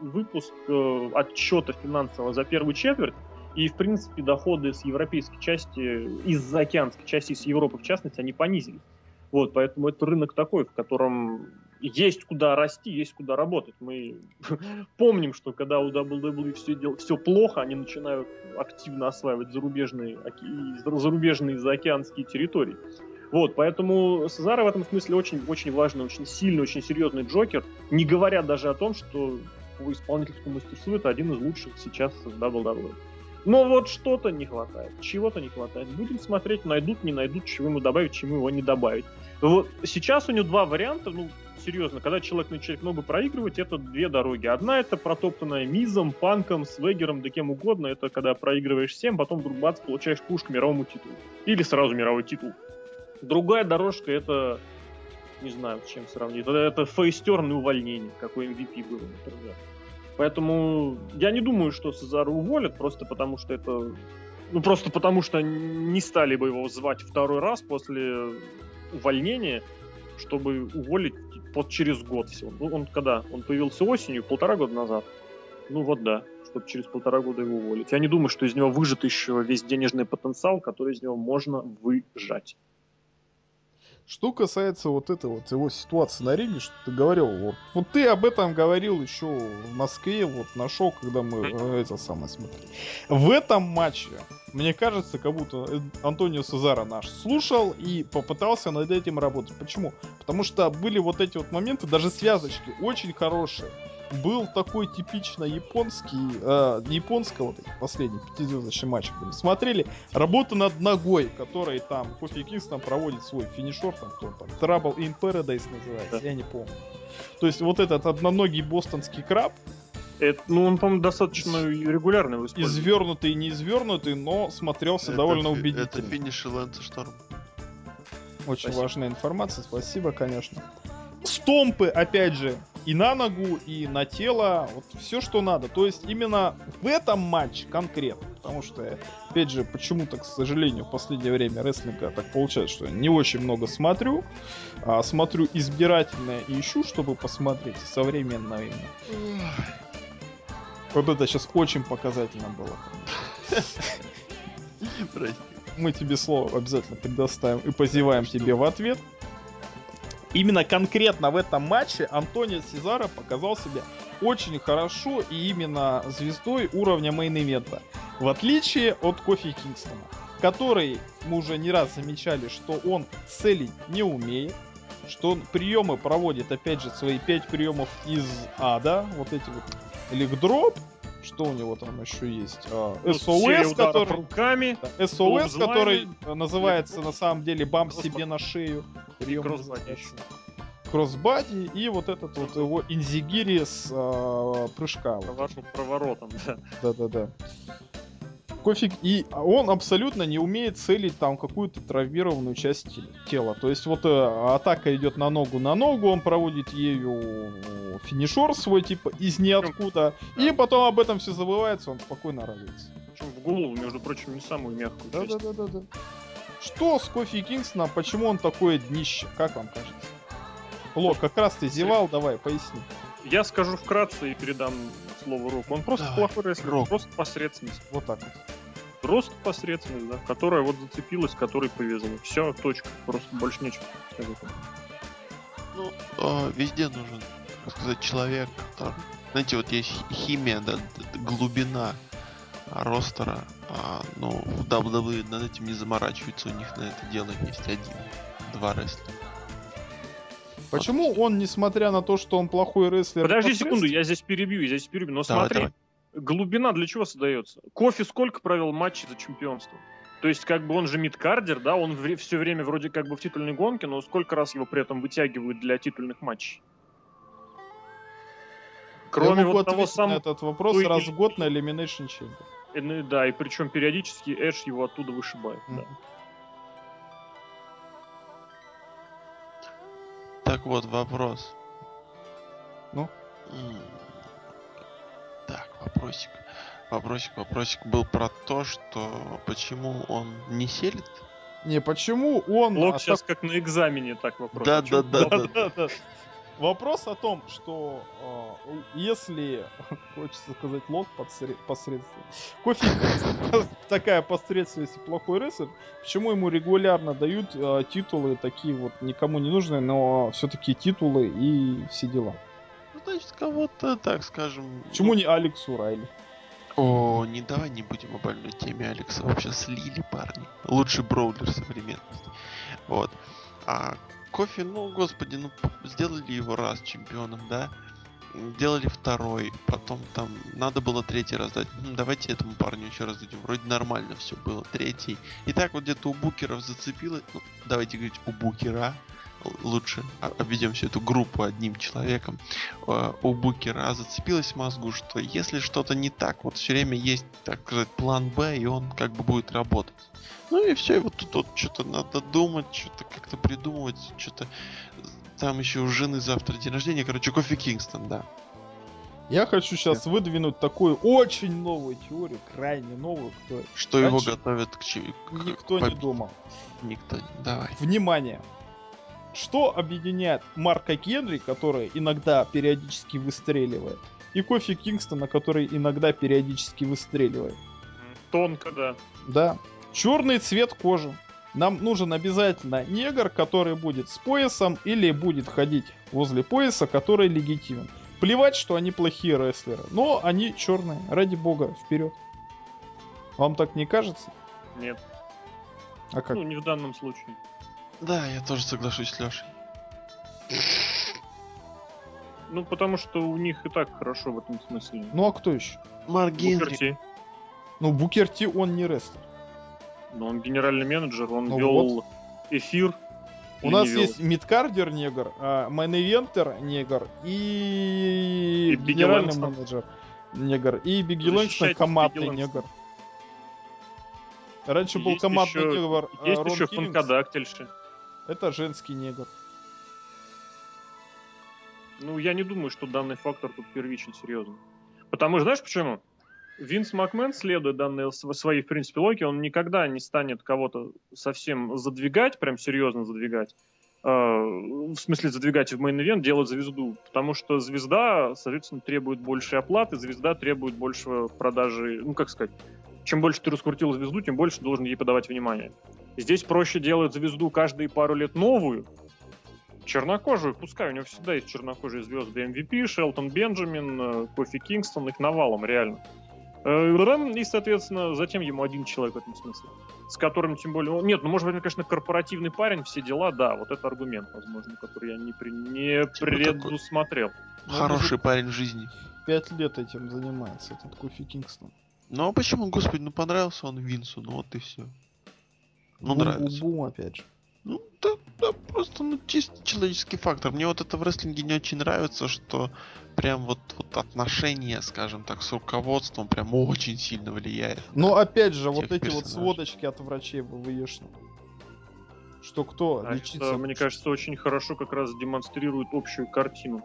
S1: выпуск э, отчета финансового за первую четверть, и, в принципе, доходы с европейской части, из океанской части, с Европы в частности, они понизились. Вот, поэтому это рынок такой, в котором есть куда расти, есть куда работать. Мы помним, что когда у WWE все, дел, все плохо, они начинают активно осваивать зарубежные, зарубежные заокеанские территории. Вот, поэтому Сезаро в этом смысле очень, очень важный, очень сильный, очень серьезный Джокер, не говоря даже о том, что по исполнительскому мастерству это один из лучших сейчас в WWE. Но вот что-то не хватает, чего-то не хватает. Будем смотреть, найдут, не найдут, чего ему добавить, чему его не добавить. Вот сейчас у него два варианта, ну, серьезно, когда человек начинает много проигрывать, это две дороги. Одна это протоптанная Мизом, Панком, Свегером, да кем угодно. Это когда проигрываешь всем, потом вдруг бац, получаешь пуш к мировому титулу. Или сразу мировой титул. Другая дорожка это, не знаю, с чем сравнить, это, это фейстерн и увольнение, как у MVP было, например. Поэтому я не думаю, что Сезара уволят, просто потому что это... Ну, просто потому что не стали бы его звать второй раз после увольнения, чтобы уволить вот через год всего. Ну, он когда? Он появился осенью, полтора года назад. Ну вот да, чтобы через полтора года его уволить. Я не думаю, что из него выжат еще весь денежный потенциал, который из него можно выжать.
S3: Что касается вот этой вот его ситуации на ринге, что ты говорил, вот, вот ты об этом говорил еще в Москве, вот на шоу, когда мы э, это самое смотрели. В этом матче, мне кажется, как будто э, Антонио Сезара наш слушал и попытался над этим работать. Почему? Потому что были вот эти вот моменты, даже связочки, очень хорошие. Был такой типично японский, э, японского, последний пятизвездочный матч, смотрели, работа над ногой, который там Кофи Кингстон проводит свой финишер, там, кто он там, Trouble in Paradise называется,
S1: Да.
S3: я не помню. То есть вот этот одноногий бостонский краб,
S1: Это, ну, он, по-моему, достаточно регулярно его использует.
S3: извернутый и не извернутый, но смотрелся
S2: Это
S3: довольно
S2: фи-
S3: убедительно.
S2: Это финиш Лэнса Шторм.
S3: Очень
S1: Спасибо.
S3: важная информация, спасибо, конечно. Стомпы, опять же, и на ногу, и на тело, вот все, что надо. То есть именно в этом матче конкретно. Потому что, опять же, почему-то, к сожалению, в последнее время рестлинга так получается, что я не очень много смотрю. А смотрю избирательно и ищу, чтобы посмотреть современно именно. Вот это сейчас очень показательно было.
S2: Прости.
S3: мы тебе слово обязательно предоставим и позеваем тебе в ответ. Именно конкретно в этом матче Антонио Сезаро показал себя очень хорошо и именно звездой уровня мейн-ивента. В отличие от Кофи Кингстона, который мы уже не раз замечали, что он селлить не умеет, что он приемы проводит, опять же, свои пять приемов из ада, вот эти вот лик-дроп, что у него там еще есть, а,
S1: Ну, ударов
S3: который...
S1: руками,
S3: Да, который называется на самом деле бамп
S1: Кроссбо-
S3: себе на шею. Прием кроссбади и вот этот вот его инзигири с э, прыжка. Вот.
S1: Проворот- Проворотом, да.
S3: Да-да-да. Кофиг. И он абсолютно не умеет целить там какую-то травмированную часть те- тела. То есть вот э, атака идет на ногу на ногу, он проводит ею финишер свой, типа, из ниоткуда. И потом об этом все забывается, он спокойно радуется.
S1: Причем в голову, между прочим, не самую мягкую часть.
S3: Да-да-да-да. Что с Кофи Кингстоном, почему он такое днище? Как вам кажется? Лок, как раз ты зевал, давай, поясни.
S1: Я скажу вкратце и передам слово Року. Он просто
S2: Давай,
S1: плохой рестлер,
S2: Рок.
S1: просто посредственность.
S3: Вот так вот.
S1: Просто посредственность, да, которая вот зацепилась, которой повезло. Все, точка. Просто больше нечего сказать.
S2: Ну, э, везде нужен, как сказать, человек, который... Знаете, вот есть хи- химия, да, глубина ростера, а, ну, в WWE над этим не заморачиваются, у них на это дело есть один, два рестлера.
S3: Почему он, несмотря на то, что он плохой рестлер...
S1: Подожди секунду, я здесь перебью, я здесь перебью. Но
S2: Давай,
S1: смотри,
S2: давай.
S1: глубина для чего создается? Кофе сколько провел матчей за чемпионство? То есть, как бы он же мидкардер, да, он все время вроде как бы в титульной гонке, но сколько раз его при этом вытягивают для титульных матчей? Кроме
S3: я могу
S1: вот того
S3: ответить на
S1: самого...
S3: этот вопрос
S1: той
S3: раз в год на Elimination Chamber.
S1: Ну Да, и причем периодически Эш его оттуда вышибает. да.
S3: Мгм.
S2: Так вот, вопрос.
S3: Ну?
S2: Так, вопросик. Вопросик, вопросик был про то, что почему он не селит?
S3: Не, почему он...
S1: Лок
S3: а,
S1: сейчас как на экзамене так вопрос.
S2: Да,
S1: Почему-
S2: да, да, да.
S3: Вопрос о том, что э, если, хочется сказать, лог подсре- посредственный, кофе такая посредственность и плохой рестлер, почему ему регулярно дают э, титулы такие вот никому не нужные, но все-таки титулы и все дела?
S2: Ну, значит, кого-то, так скажем...
S3: Почему не Алексу Райли?
S2: О, не давай не будем о больной теме Алекса. Вообще слили парни. Лучший броулер современности. Вот. А кофе, ну, господи, ну, сделали его раз чемпионом, да? Делали второй, потом там надо было третий раз дать. Давайте этому парню еще раз дадим. Вроде нормально все было. Третий. И так вот где-то у букеров зацепилось. Ну, давайте говорить у букера. Лучше о- обведем всю эту группу одним человеком. Э, у букера зацепилось мозгу, что если что-то не так, вот все время есть, так сказать, план Б, и он как бы будет работать. Ну и все, и вот тут вот что-то надо думать, что-то как-то придумывать, что-то там еще у жены завтра день рождения, короче, Кофи Кингстон, да.
S3: Я хочу сейчас выдвинуть такую очень новую теорию, крайне новую, кто
S2: Что его готовят к чему?
S3: никто не думал.
S2: Никто. Давай.
S3: Внимание! Что объединяет Марка Генри, который иногда периодически выстреливает, и Кофи Кингстона, который иногда периодически выстреливает?
S1: Тонко, да.
S3: Да. Черный цвет кожи. Нам нужен обязательно негр, который будет с поясом или будет ходить возле пояса, который легитимен. Плевать, что они плохие рестлеры, но они черные. Ради бога, вперед. Вам так не кажется?
S1: Нет.
S3: А как?
S1: Ну, не в данном случае.
S2: Да, я тоже соглашусь с Лешей.
S1: Ну, потому что у них и так хорошо в этом смысле.
S3: Ну а кто еще?
S2: Марк Генри.
S1: Букер Ти.
S3: Ну, Букерти он не рестлер.
S1: Ну, он генеральный менеджер, он
S3: Ну
S1: вел эфир.
S3: У нас
S1: вел?
S3: есть midcarder негр, а, main-eventer негр и,
S1: И
S3: генеральный менеджер негр. И Биг
S1: И
S3: Лэнгстон командный негр. Раньше был
S1: Есть
S3: командный
S1: еще-
S3: негр а,
S1: Есть
S3: Рон
S1: еще
S3: Киллингс.
S1: фанкадактильши.
S3: Это женский негр.
S1: Ну, я не думаю, что данный фактор тут первичен, серьезно. Потому что, знаешь почему? Винс Макмен, следуя данной св- своей, в принципе, логике, он никогда не станет кого-то совсем задвигать, прям серьезно задвигать. Э, в смысле задвигать в main event, делать звезду. Потому что звезда, соответственно, требует большей оплаты, звезда требует большего продажи, ну, как сказать, чем больше ты раскрутил звезду, тем больше ты должен ей подавать внимание. Здесь проще делать звезду каждые пару лет новую, чернокожую, пускай у него всегда есть чернокожие звезды MVP, Шелтон Бенджамин, э, Кофи Кингстон, их навалом, реально. Э, И, соответственно, затем ему один человек в этом смысле. С которым, тем более... он- Нет, ну, может быть, конечно, корпоративный парень, все дела, да, вот это аргумент, возможно, который я не, при- не
S2: Типа
S1: предусмотрел.
S3: Ну,
S2: Хороший парень в жизни.
S3: Пять лет этим занимается этот Кофи Кингстон.
S2: Ну а почему, господи, ну понравился он Винсу, ну вот и все. Ну нравится.
S3: Бум-бум-бум опять же.
S2: Ну, да, Да, просто, ну, чисто человеческий фактор. Мне вот это в рестлинге не очень нравится, что прям вот, вот отношения, скажем так, с руководством прям очень сильно влияет.
S3: Но опять же, вот эти вот
S2: персонажей.
S3: сводочки от врачей ВВЕшных. Что кто
S1: А
S3: лечится...
S1: это, мне кажется, очень хорошо как раз демонстрирует общую картину.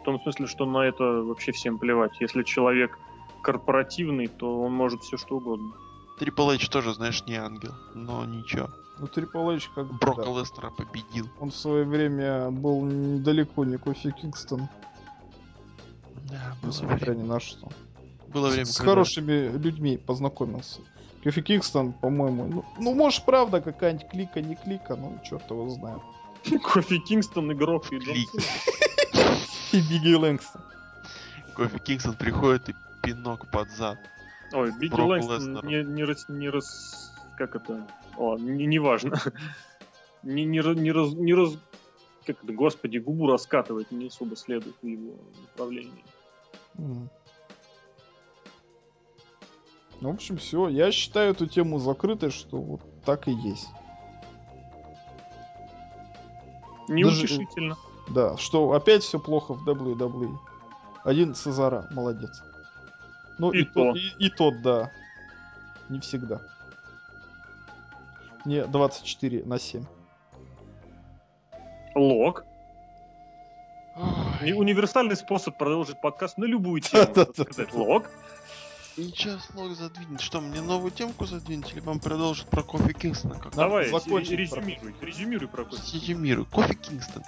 S1: В том смысле, что на это вообще всем плевать. Если человек корпоративный, то он может все что угодно.
S2: Трипл Эйч тоже, знаешь, не ангел, но ничего.
S3: Ну, Трипл Эйч как бы,
S2: Брока
S3: да.
S2: Лестера победил.
S3: Он в свое время был далеко не Кофи Кингстон,
S2: Да, было
S3: несмотря
S2: время,
S3: ни на что.
S2: было время
S3: С
S2: когда-
S3: хорошими людьми познакомился. Кофи Кингстон, по-моему, ну, ну, может, правда, какая-нибудь клика, не клика, ну, черт его знает.
S1: Кофи Кингстон, игрок и.
S3: И Бигги Лэнгстон.
S2: Кофи Кингстон приходит и пинок под зад.
S1: Ой, Бигги Лэнгстон не, не, рас, не рас... Как это? О, не, не важно. Не, не, не, раз, не раз... Как это, господи, губу раскатывать не особо следует в его направлении.
S3: Ну, в общем, все. Я считаю эту тему закрытой, что вот так и есть.
S1: Неутешительно.
S3: Да, что опять все плохо в WWE. Один Цезара, молодец. Ну
S1: И
S3: и,
S1: то.
S3: тот, и, и тот, да. Не всегда. Не 24 на 7.
S1: Лог. Не- Универсальный способ продолжить подкаст на любую тему. так
S3: Да-да-да.
S1: сказать. Лог.
S2: Задвинет. Что, мне новую темку задвинуть или вам продолжить про Кофи Кингстона? Как
S3: Да.
S1: Давай,
S3: закончить
S1: ре- резюмируй. Резюмируй про кофе.
S2: Резюмирую. Кофи Кингстон.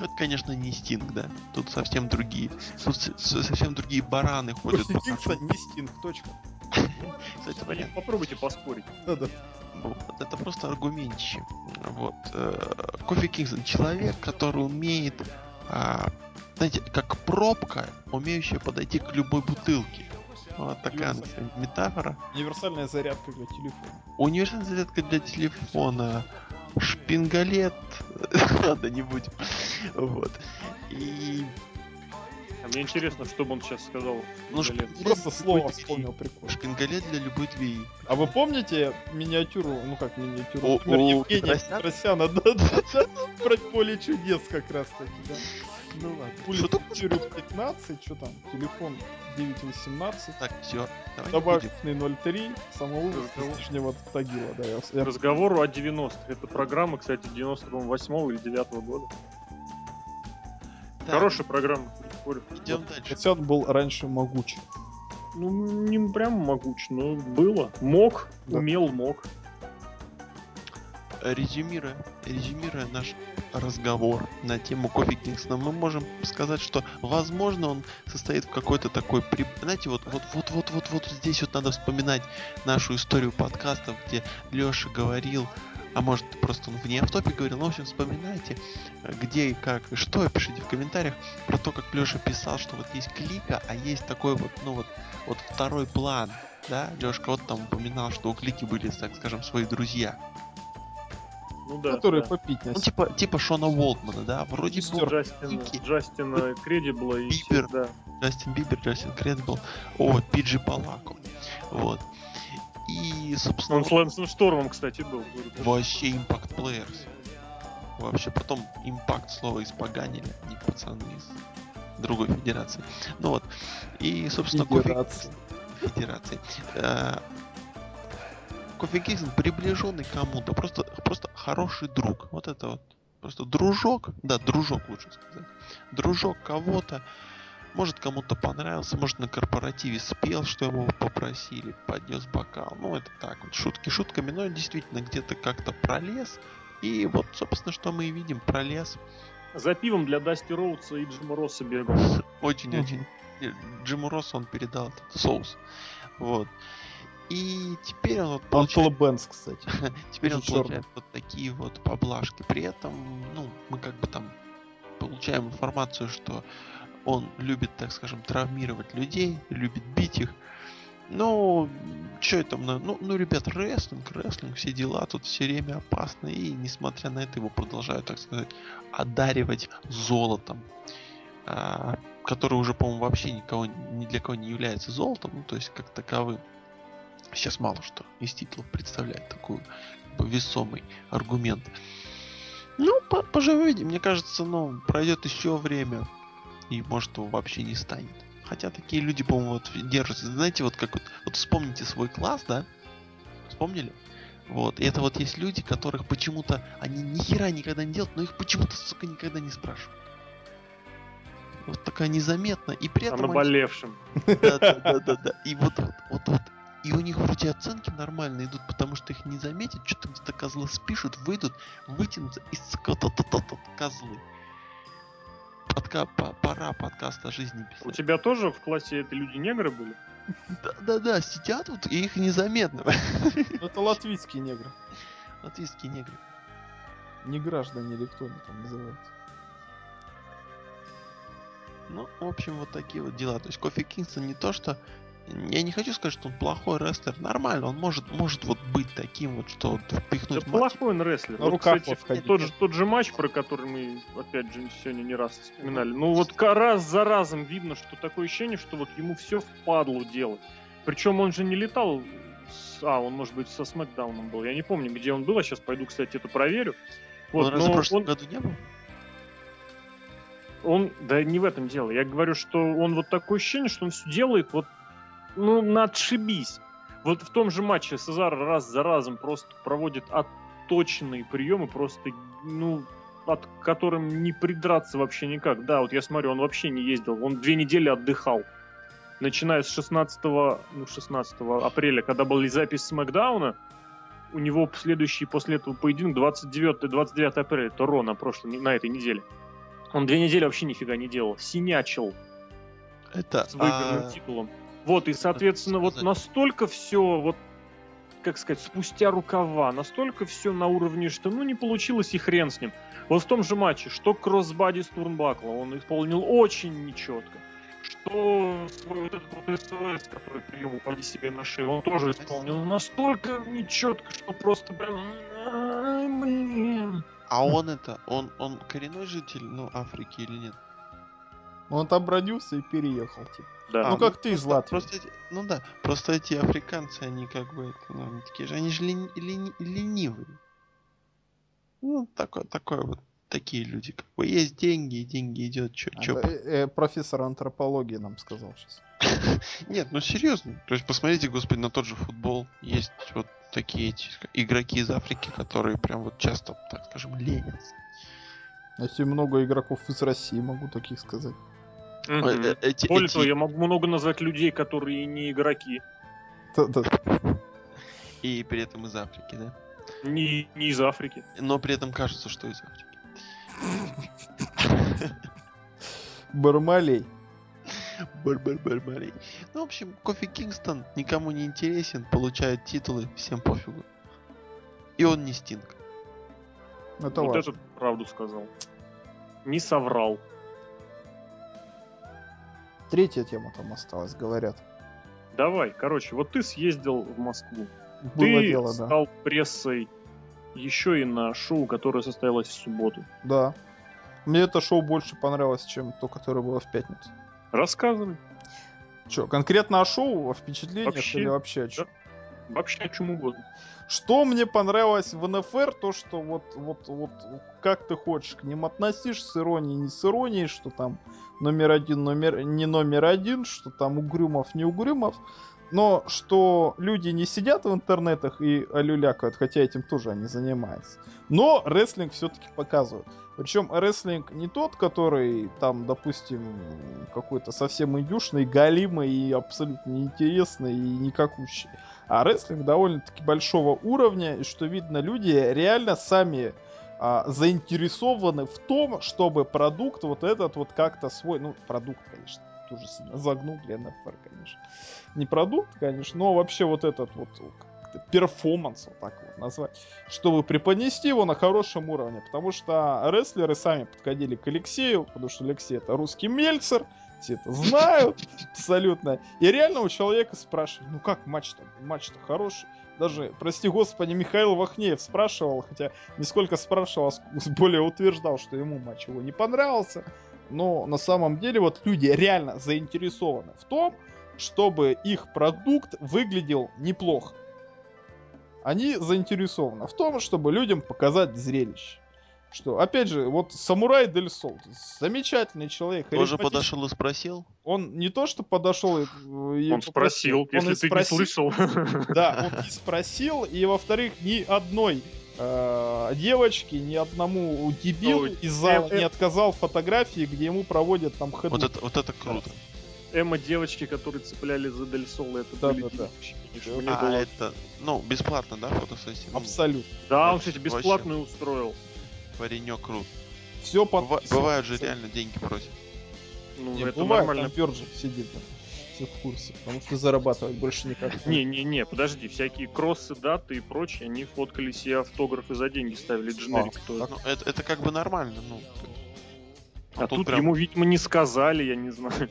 S2: Это, конечно, не Стинг, да. Тут совсем другие. Тут совсем другие бараны ходят
S3: Кофи
S2: по
S3: Кингстон не Стинг, точка.
S2: Кстати.
S1: Попробуйте поспорить.
S3: Да-да.
S2: Вот, это просто аргументище. Вот. э, Кофи Кингстон человек, который умеет, а, знаете, как пробка, умеющая подойти к любой бутылке. Вот такая метафора.
S3: Универсальная зарядка для телефона.
S2: Универсальная зарядка для телефона, шпингалет, ладно, не будем. Вот. И
S1: мне интересно, что бы он сейчас сказал.
S2: ну,
S3: Просто слово вспомнил прикольно.
S2: Шпингалет для любой двери.
S3: А вы помните миниатюру, ну как миниатюру,
S2: О-
S3: например,
S2: о
S3: Евгения
S2: Петросяна?
S3: Да, да, да, про поле чудес как раз таки, да.
S2: Ну ладно. Такое
S3: 415, что там, телефон 918,
S2: Так, все.
S3: Добавочный 03, самовывоз
S1: Разговор.
S3: из Нижнего Тагила, да, я, я-
S1: Разговору о 90-х. Это программа, кстати, 98 или 9 года. Хорошая программа, спорю.
S2: Идем дальше.
S3: Хотя он был раньше могучий.
S1: Ну, не прям могуч, но было. Мог,
S3: Да.
S1: умел, мог.
S2: Резюмируя, резюмируя наш разговор на тему Кофи Кингстона, мы можем сказать, что, возможно, он состоит в какой-то такой... при- Знаете, вот, вот, вот, вот, вот, вот здесь вот надо вспоминать нашу историю подкастов, где Леша говорил, а может просто он вне автопе говорил, ну, в общем, вспоминайте, э, где и как и что, пишите в комментариях про то, как Леша писал, что вот есть клика, а есть такой вот, ну вот, вот второй план, да, Лешка вот там упоминал, что у клики были, так скажем, свои друзья.
S1: Ну да.
S3: который
S1: да.
S3: попить
S2: Ну, типа, типа Шона Уолтмана, да, вроде бы
S1: Джастина,
S2: Ники.
S1: Джастина Кредибла и
S2: Бибер.
S1: да.
S2: Джастин Бибер, Джастин Кредбл, о, Пиджи Палако, вот. И, собственно,
S1: Он с Лэнсом Штормом, кстати, был.
S2: вообще Impact Players. Вообще, потом Impact слово испоганили, не пацаны из другой федерации. Ну вот. И, собственно,
S3: Федерация.
S2: Федерации. Э, Кофи Кингстон приближенный к кому-то, просто, просто хороший друг. Вот это вот. Просто дружок, да, дружок лучше сказать. Дружок кого-то, может кому-то понравился, может на корпоративе спел, что его попросили, поднес бокал. Ну, это так вот, шутки шутками, но действительно где-то как-то пролез. И вот, собственно, что мы и видим, пролез.
S1: За пивом для Дасти Роудса и Джима Росса бегал.
S2: Очень-очень. Джиму Россу он передал этот соус. Вот. И теперь он вот получает,
S3: Антон Бенс, кстати.
S2: теперь он получает вот такие вот поблажки. При этом, ну, мы как бы там получаем информацию, что он любит, так скажем, травмировать людей, любит бить их. Ну, что это? Ну, ну, ребят, рестлинг, рестлинг, все дела тут все время опасны. И, несмотря на это, его продолжают, так сказать, одаривать золотом. а, который уже, по-моему, вообще никого, ни для кого не является золотом, ну, то есть как таковым. Сейчас мало что из титулов представляет такую бы весомый аргумент. Ну, по поживем, мне кажется, ну, пройдет еще время, и может его вообще не станет. Хотя такие люди, по-моему, вот держатся. Знаете, вот как вот, вот вспомните свой класс, да? Вспомнили? Вот. И это вот есть люди, которых почему-то они ни хера никогда не делают, но их почему-то, сука, никогда не спрашивают. Вот такая незаметно. И при этом...
S1: О наболевшем.
S2: Да, да, да, да, да. И вот, вот, вот, вот. И у них вроде оценки нормально идут, потому что их не заметят, что-то где-то козлы спишут, выйдут, вытянутся и то то то то козлы. Подка по пора подкаст о жизни писать.
S1: У тебя тоже в классе это люди-негры были?
S2: Да-да-да, сидят вот, и их незаметно.
S3: Ну, Это латвийские негры.
S2: Латвийские негры.
S3: Не граждане или кто они там называются.
S2: Ну, в общем, вот такие вот дела. То есть Кофи Кингстон не то, что... Я не хочу сказать, что он плохой рестлер. Нормально, он может, может вот быть таким вот, что вот впихнуть
S1: Это
S2: матч.
S1: плохой он рестлер.
S3: На
S1: Вот,
S3: руках
S1: кстати,
S3: вот ходить,
S1: тот же, тот же матч, про который мы, опять же, сегодня не раз вспоминали. Ну вот раз за разом видно, что такое ощущение, что вот ему все впадло делать. Причем он же не летал... с- А, он, может быть, со Смакдауном был. Я не помню, где он был. А сейчас пойду, кстати, это проверю.
S2: Он
S1: Вот,
S2: разве в прошлом
S1: он,
S2: году не был?
S1: он... Да не в этом дело. Я говорю, что он вот такое ощущение, что он все делает вот... Ну, на отшибись. Вот в том же матче Сезар раз за разом просто проводит отточенные приемы, просто, ну, от которым не придраться вообще никак. Да, вот я смотрю, он вообще не ездил, он две недели отдыхал. Начиная с 16, ну, 16 апреля, когда была запись Смакдауна, у него следующий после этого поединок 29, 29 апреля, это Ро на прошлой, на этой неделе. Он две недели вообще нифига не делал, синячил
S2: Это...
S1: с выигранным
S2: а,
S1: титулом. Вот, и, соответственно, вот настолько все, вот, как сказать, спустя рукава, настолько все на уровне, что, ну, не получилось и хрен с ним. Вот в том же матче, что кроссбади с Турнбакла, он исполнил очень нечетко. Что свой вот этот вот СОС, который прием упади себе на шею, он тоже исполнил настолько нечетко, что просто прям... блин.
S2: А он это, он, он коренной житель, ну, Африки или нет?
S3: Он там родился и переехал, типа.
S1: Да.
S3: Ну,
S2: А,
S3: как ты из
S2: просто-
S3: Латвии.
S2: Просто эти, ну да, просто эти африканцы, они как бы, это, ну, они такие же, они же лени- лени- ленивые. Ну, такой, такой вот, такие люди, как бы, есть деньги, и деньги идет, чё, чё.
S3: Это, э, э, профессор антропологии нам сказал сейчас.
S2: Нет, ну серьезно. То есть посмотрите, господи, на тот же футбол. Есть вот такие эти игроки из Африки, которые прям вот часто, так скажем, ленятся.
S3: Если много игроков из России, могу таких сказать.
S2: Э, Эти,
S1: Более
S2: эти-
S1: того, я могу много назвать людей, которые не игроки.
S2: И при этом из Африки, да?
S1: не, не из Африки.
S2: Но при этом кажется, что из Африки.
S3: Бармалей.
S2: Бар-бар-бар-барей. Ну, в общем, Кофи Кингстон никому не интересен, получает титулы, всем пофигу. И он не Стинг.
S3: Это
S1: вот
S3: важно.
S1: этот правду сказал. Не соврал.
S3: Третья тема там осталась, говорят.
S1: Давай, короче, вот ты съездил в Москву.
S3: Было
S1: ты
S3: дело, да.
S1: стал прессой еще и на шоу, которое состоялось в субботу.
S3: Да. Мне это шоу больше понравилось, чем то, которое было в пятницу.
S1: Рассказывай.
S3: Че, конкретно о шоу, о впечатлениях
S1: Вообще,
S3: или вообще о чем?
S1: Вообще о чем угодно.
S3: Что мне понравилось в НФР, то что вот, вот, вот, как ты хочешь к ним относишь, с иронией, не с иронией, что там номер один, номер, не номер один, что там Угрюмов, не Угрюмов, но что люди не сидят в интернетах и алюлякают, хотя этим тоже они занимаются. Но рестлинг все-таки показывают. Причем рестлинг не тот, который там, допустим, какой-то совсем индюшный, галимый и абсолютно неинтересный и никакущий. А рестлинг довольно-таки большого уровня, и что видно, люди реально сами а, заинтересованы в том, чтобы продукт вот этот вот как-то свой, ну, продукт, конечно, тоже сильно загнул для НФР, конечно. Не продукт, конечно, но вообще вот этот вот как-то перформанс, вот так вот назвать, чтобы преподнести его на хорошем уровне, потому что рестлеры сами подходили к Алексею, потому что Алексей это русский Мельцер, это знают абсолютно. И реально у человека спрашивают, ну как матч-то? Матч-то хороший. Даже, прости господи, Михаил Вахнеев спрашивал, хотя не сколько спрашивал, а более утверждал, что ему матч его не понравился. Но на самом деле вот люди реально заинтересованы в том, чтобы их продукт выглядел неплохо. они заинтересованы в том, чтобы людям показать зрелище. Что, опять же, вот Самурай Дель Сол, замечательный человек.
S2: Тоже подошел и спросил?
S3: Он не то, что подошел и, и
S1: Он спросил,
S3: он
S1: если
S3: и
S1: ты
S3: спросил,
S1: не слышал.
S3: Да, он и спросил, и во-вторых, ни одной э, девочке, ни одному дебилу из зала
S1: э, э.
S3: не отказал в фотографии, где ему проводят там хэдбук.
S2: Вот это, вот это круто.
S1: Эмо девочки, которые цепляли за Дель Соло, это
S3: Да,
S1: были
S3: да, да.
S1: девочки, них
S2: А
S1: было-
S2: это, ну, бесплатно, да, фотосессия?
S3: Абсолютно.
S1: Да, он,
S2: вообще-
S1: кстати, бесплатно устроил.
S2: Паренек крут.
S3: Все
S2: Быва-
S3: подписано.
S2: Бывают же реально деньги просят.
S1: Ну,
S3: Не,
S1: это
S3: бывает,
S1: нормально.
S3: там сидит. да. Все в курсе. Потому что зарабатывать больше никак.
S1: Не-не-не, подожди, всякие кроссы, даты и прочее, они фоткали себе автографы за деньги, ставили дженерик.
S3: А,
S1: тоже.
S2: Ну, это, это как бы нормально, ну.
S1: А, тут,
S2: прям-
S1: ему, видимо, не сказали, я не знаю.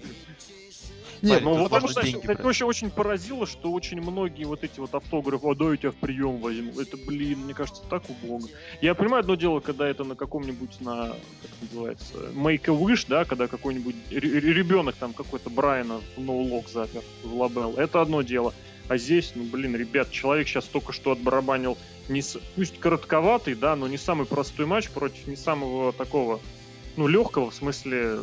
S3: Нет,
S1: Ну, вот
S2: важно
S1: это, кстати, вообще очень поразило, что очень многие вот эти вот автографы, а дай я тебя в прием возьму. Это, блин, мне кажется, так убого. Я понимаю одно дело, когда это на каком-нибудь, на, как называется, Make a Wish, да, когда какой-нибудь ребенок там какой-то Брайана в ноулог запер в лабел. Это одно дело. А здесь, ну, блин, ребят, человек сейчас только что отбарабанил не пусть коротковатый, да, но не самый простой матч против не самого такого, ну, легкого, в смысле,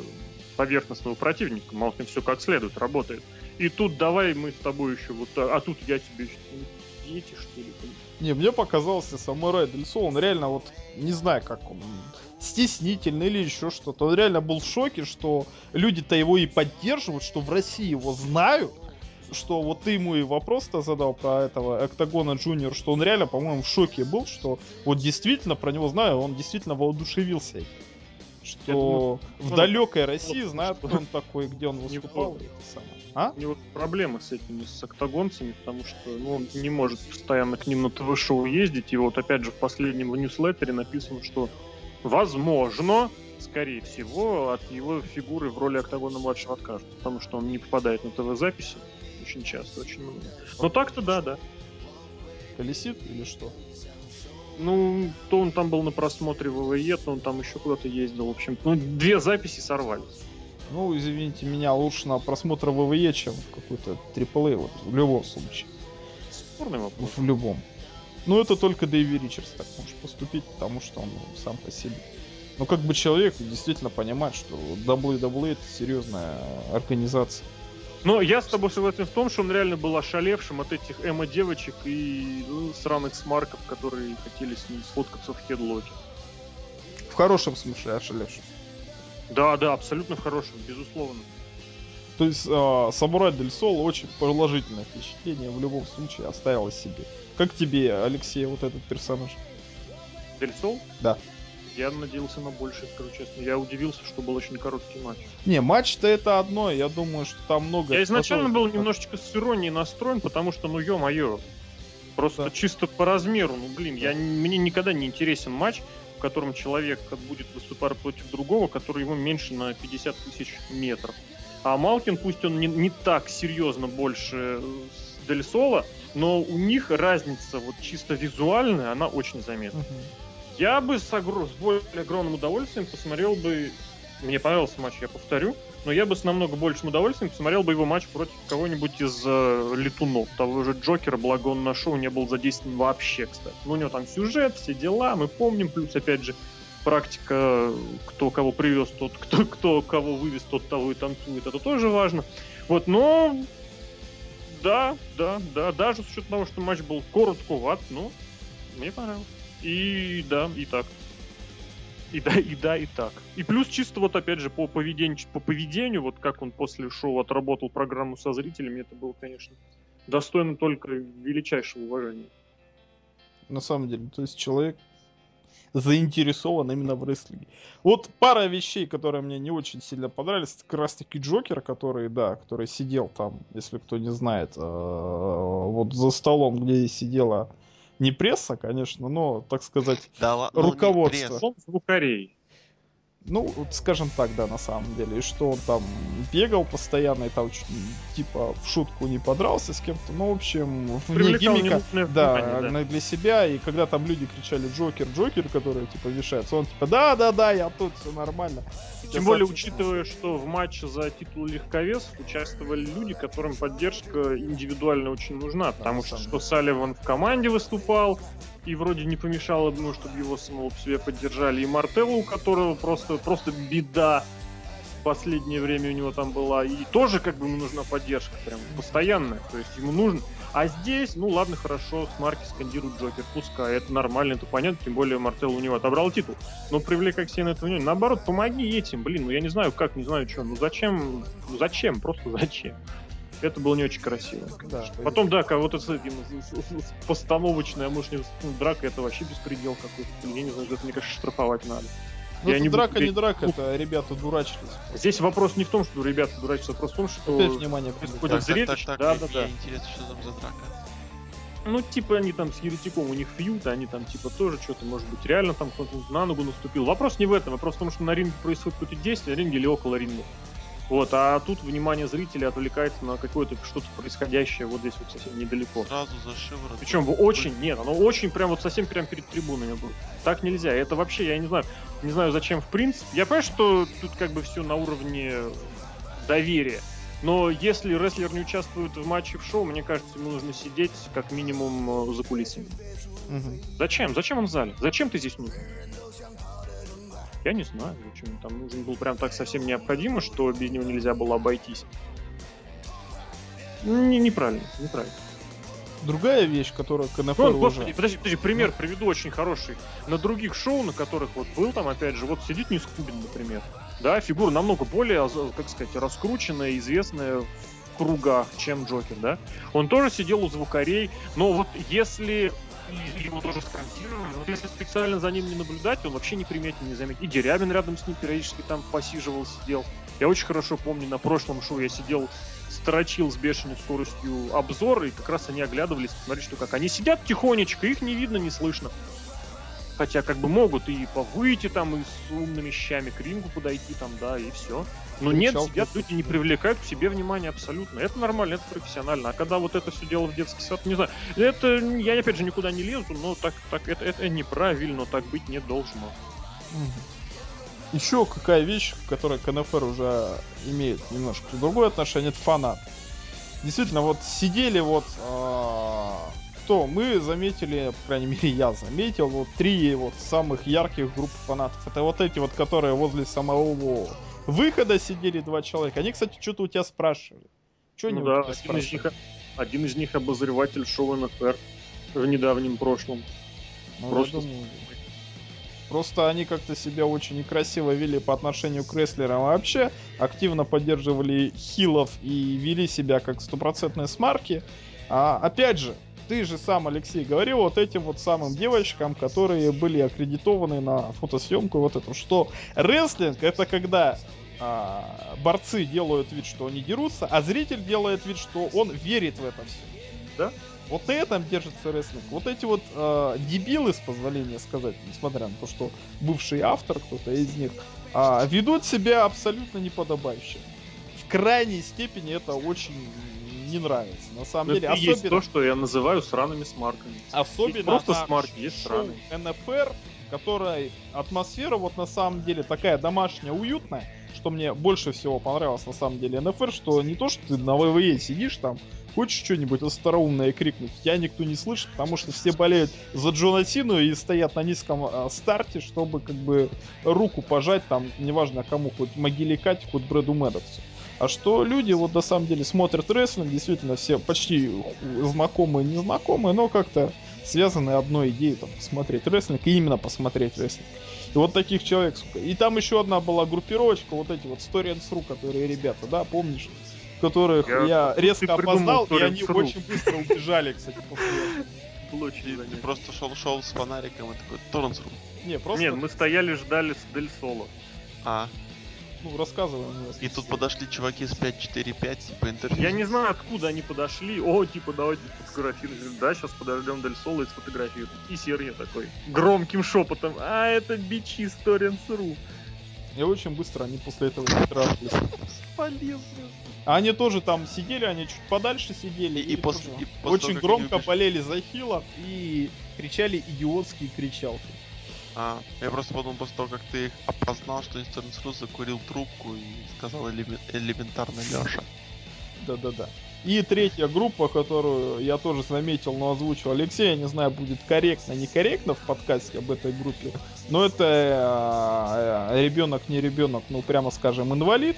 S1: поверхностного противника. Малкин все как следует работает. И тут давай мы с тобой еще вот... А тут я тебе Дети, что ли?
S3: Не, мне показался Самурай Дель Сол, он реально вот, не знаю, как он, стеснительный или еще что-то. Он реально был в шоке, что люди-то его и поддерживают, что в России его знают, что вот ты ему и вопрос-то задал про этого Октагона Джуниор, что он реально, по-моему, в шоке был, что вот действительно про него знаю, он действительно воодушевился. этим. Что
S1: думаю,
S3: в далекой России
S1: вот,
S3: знают, кто он такой, где он выступал. самое. А?
S1: У него проблемы с этими, с октагонцами, потому что ну, он не может постоянно к ним на ТВ-шоу ездить. И вот опять же в последнем ньюслеттере написано, что возможно, скорее всего, от его фигуры в роли октагона младшего откажут. Потому что он не попадает на ТВ-записи очень часто, очень много. Но так-то да, да.
S3: Колесит или что?
S1: Ну, то он там был на просмотре ВВЕ, то он там еще куда-то ездил. В общем, ну, две записи сорвались.
S3: Ну, извините меня, лучше на просмотр ВВЕ, чем в какой-то AAA, вот, в любом случае.
S1: Спорный вопрос.
S3: В любом. Ну, это только Дэйви Ричардс так может поступить, потому что он ну, сам по себе. Ну, как бы человек действительно понимает, что WWE это серьезная организация.
S1: Но я с тобой согласен в том, что он реально был ошалевшим от этих эмо-девочек и ну, сраных смарков, которые хотели с ним сфоткаться в хедлоке.
S3: В хорошем смысле ошалевший.
S1: Да, да, абсолютно в хорошем, безусловно.
S3: То есть а, Самурай Дель Сол очень положительное впечатление в любом случае оставил о себе. Как тебе, Алексей, вот этот персонаж?
S1: Дель Сол?
S3: Да.
S1: Я надеялся на большее, скажу честно. Я удивился, что был очень короткий матч.
S3: Не, матч-то это одно, я думаю, что там много...
S1: Я изначально был немножечко с иронией настроен, потому что, ну ё-моё, просто
S3: Да.
S1: чисто по размеру, ну блин, я, мне никогда не интересен матч, в котором человек будет выступать против другого, который ему меньше на 50 тысяч метров. А Малкин, пусть он не, не так серьезно больше э, Дель Соло, но у них разница вот чисто визуальная, она очень заметна.
S3: Мгм.
S1: Я бы с, огр- с более огромным удовольствием посмотрел бы... Мне понравился матч, я повторю. Но я бы с намного большим удовольствием посмотрел бы его матч против кого-нибудь из э, летунов. Того же Джокера, благо он на шоу не был задействован вообще, кстати. Ну, у него там сюжет, все дела, мы помним. Плюс, опять же, практика, кто кого привез, тот, кто, кто кого вывез, тот того и танцует. Это тоже важно. Вот, но... Да, да, да, даже с учетом того, что матч был коротковат, но мне понравилось. И да, и так. И да, и да, и так. И плюс чисто вот опять же по поведению, по поведению, вот как он после шоу отработал программу со зрителями, это было, конечно, достойно только величайшего уважения.
S3: на самом деле. То есть человек заинтересован именно в рестлинге. Вот пара вещей, которые мне не очень сильно понравились, как раз таки Джокер, который, да, который сидел там, если кто не знает, э, вот за столом, где сидела не пресса, конечно, но, так сказать,
S2: Да ну, не
S3: Руководство.
S2: пресс.
S1: Он звукарей.
S3: Ну, вот скажем так, да, на самом деле, и что он там бегал постоянно и там типа в шутку не подрался с кем-то, ну, в общем, вне гиммика, да,
S1: внимание, да.
S3: для себя, и когда там люди кричали Джокер, Джокер, который типа вешается, он типа, да, да, да, я тут, все нормально.
S1: Тем более, учитывая, что в матче за титул легковес участвовали люди, которым поддержка индивидуально очень нужна. Потому что,
S3: сам.
S1: что Салливан в команде выступал, и вроде не помешало бы, ну, чтобы его самого себе поддержали. И Мартелло, у которого просто, просто беда в последнее время у него там была. И тоже как бы ему нужна поддержка, прям постоянная. То есть ему нужно. А здесь, ну ладно, хорошо, с марки скандирует Джокер, пускай, это нормально, это понятно, тем более Мартелло у него отобрал титул. Но привлекай к себе на это внимание. Наоборот, помоги этим, блин, ну я не знаю как, не знаю что, ну зачем, ну зачем, просто зачем. Это было не очень красиво.
S3: Да,
S1: Потом, да, это с этим с- с- с- постановочная, может, не ну, драка, это вообще беспредел какой-то. Я не знаю, это, мне кажется, штрафовать надо.
S3: Ну,
S1: я
S3: это
S1: не буду
S3: драка, не
S1: говорить-
S3: драка, это ребята дурачились.
S1: Здесь вопрос не в том, что ребята дурачатся, вопрос в том, что...
S3: Опять внимание
S1: происходит
S3: привлекает.
S1: зрелище,
S2: так,
S1: да,
S2: мне-
S1: да, да.
S2: интересно, что там за драка.
S1: Ну, типа, они там с еретиком, у них фьют, они там, типа, тоже что-то, может быть, реально там кто-то на ногу наступил. Вопрос не в этом, вопрос в том, что на ринге происходит какое-то действие, на ринге или около ринга. Вот, а тут внимание зрителя отвлекается на какое-то что-то происходящее вот здесь вот совсем недалеко.
S2: Сразу за шиворот.
S1: Причем очень, нет, оно очень прям вот совсем прям перед трибунами было. Так нельзя. Это вообще, я не знаю, не знаю зачем в принципе. Я понимаю, что тут как бы все на уровне доверия. Но если рестлер не участвует в матче в шоу, мне кажется, ему нужно сидеть как минимум э, за кулисами.
S3: Мгм.
S1: Зачем? Зачем он в зале? Зачем ты здесь нужен? Я не знаю, зачем он там нужен был прям так совсем необходимо, что без него нельзя было обойтись. Не- неправильно, неправильно.
S3: Другая вещь, которая КНФ
S1: Ну,
S3: уже...
S1: господи, подожди, подожди, пример приведу очень хороший. На других шоу, на которых вот был там, опять же, вот сидит Нискубин, например. Да, фигура намного более, а, как сказать, раскрученная, известная в кругах, чем Джокер, да. Он тоже сидел у звукарей, но вот если его тоже сконтировали, вот если специально за ним не наблюдать, он вообще не приметен, не заметен. И Дерябин рядом с ним периодически там посиживал, сидел. Я очень хорошо помню, на прошлом шоу я сидел строчил с бешеной скоростью обзор, и как раз они оглядывались, посмотреть, что как. Они сидят тихонечко, их не видно, не слышно. Хотя как бы могут и выйти там, и с умными щами к рингу подойти там, да, и все. Но нет,
S3: Кричалки.
S1: сидят люди, не привлекают к себе внимания абсолютно. Это нормально, это профессионально. А когда вот это все дело в детский сад, не знаю. Это, я опять же никуда не лезу, но так, так это, это неправильно, так быть не должно.
S3: Еще какая вещь, к которой КНФР уже имеет немножко другое отношение, это фанат. Действительно, вот сидели вот... а, кто? Мы заметили, по крайней мере, я заметил, вот три вот самых ярких групп фанатов. Это вот эти вот, которые возле самого выхода сидели два человека. Они, кстати, что-то у тебя спрашивали. Что они
S1: Ну
S3: у
S1: да, один из, них, один из них обозреватель шоу НФР в недавнем прошлом.
S3: Ну,
S1: просто
S3: думаю, Просто они как-то себя очень некрасиво вели по отношению к рестлерам вообще, активно поддерживали хилов и вели себя как стопроцентные смарки. А опять же, ты же сам, Алексей, говорил вот этим вот самым девочкам, которые были аккредитованы на фотосъемку вот эту, что рестлинг это когда а, борцы делают вид, что они дерутся, а зритель делает вид, что он верит в это все.
S1: Да.
S3: Вот на этом держится рестлинг. Вот эти вот э, дебилы, с позволения сказать, несмотря на то, что бывший автор, кто-то из них, а, ведут себя абсолютно неподобающе. В крайней степени это очень не нравится. На самом
S1: Но
S3: деле,
S1: это и есть
S3: особенно,
S1: то, что я называю сраными смарками.
S3: особенно
S1: есть просто
S3: на
S1: смарки, есть
S3: шоу
S1: сраные.
S3: НФР, которой атмосфера вот на самом деле такая домашняя, уютная, что мне больше всего понравилось на самом деле НФР, что не то, что ты на ВВЕ сидишь там, хочешь что-нибудь остроумное крикнуть, тебя никто не слышит, потому что все болеют за Джона Сину и стоят на низком а, старте, чтобы как бы руку пожать там, неважно кому, хоть Могиле Кате, хоть Брэду Мэддоксу. А что люди вот на самом деле смотрят рестлинг, действительно все почти знакомые, незнакомые, но как-то связаны одной идеей, там, посмотреть рестлинг, и именно посмотреть рестлинг. И вот таких человек, сука. И там еще одна была группировочка, вот эти вот Stories.ru, которые ребята, да, помнишь? Которых я,
S1: Я-
S3: резко опознал, и они очень быстро убежали, кстати, после.
S1: Было
S2: Ты, просто шел, шел с фонариком и такой, Торренс.ру.
S3: Не, просто,
S1: Нет, мы стояли, ждали с Дель Соло.
S2: А,
S3: ну, рассказывай мне.
S2: и тут подошли чуваки с 545, типа интервью.
S1: Я не знаю, откуда они подошли. О, типа, давайте сфотографируем. Да, сейчас подождем Дель Соло и сфотографируем. И Сергей такой громким шепотом. А, это бичи Stories.ru.
S3: И очень быстро они после этого.
S2: Спалил,
S3: А они тоже там сидели, они чуть подальше сидели.
S2: И, и после,
S3: тоже
S2: и после
S3: очень
S2: того,
S3: громко болели за хилов и кричали идиотские кричалки.
S2: А, я просто подумал, после того, как ты их опознал, что Инстернс Рус закурил трубку и сказал элемен- элементарно Леша.
S3: Да-да-да. И третья группа, которую я тоже заметил, но озвучил Алексей, я не знаю, будет корректно, некорректно в подкасте об этой группе, но это ребенок, не ребенок, ну прямо скажем, инвалид.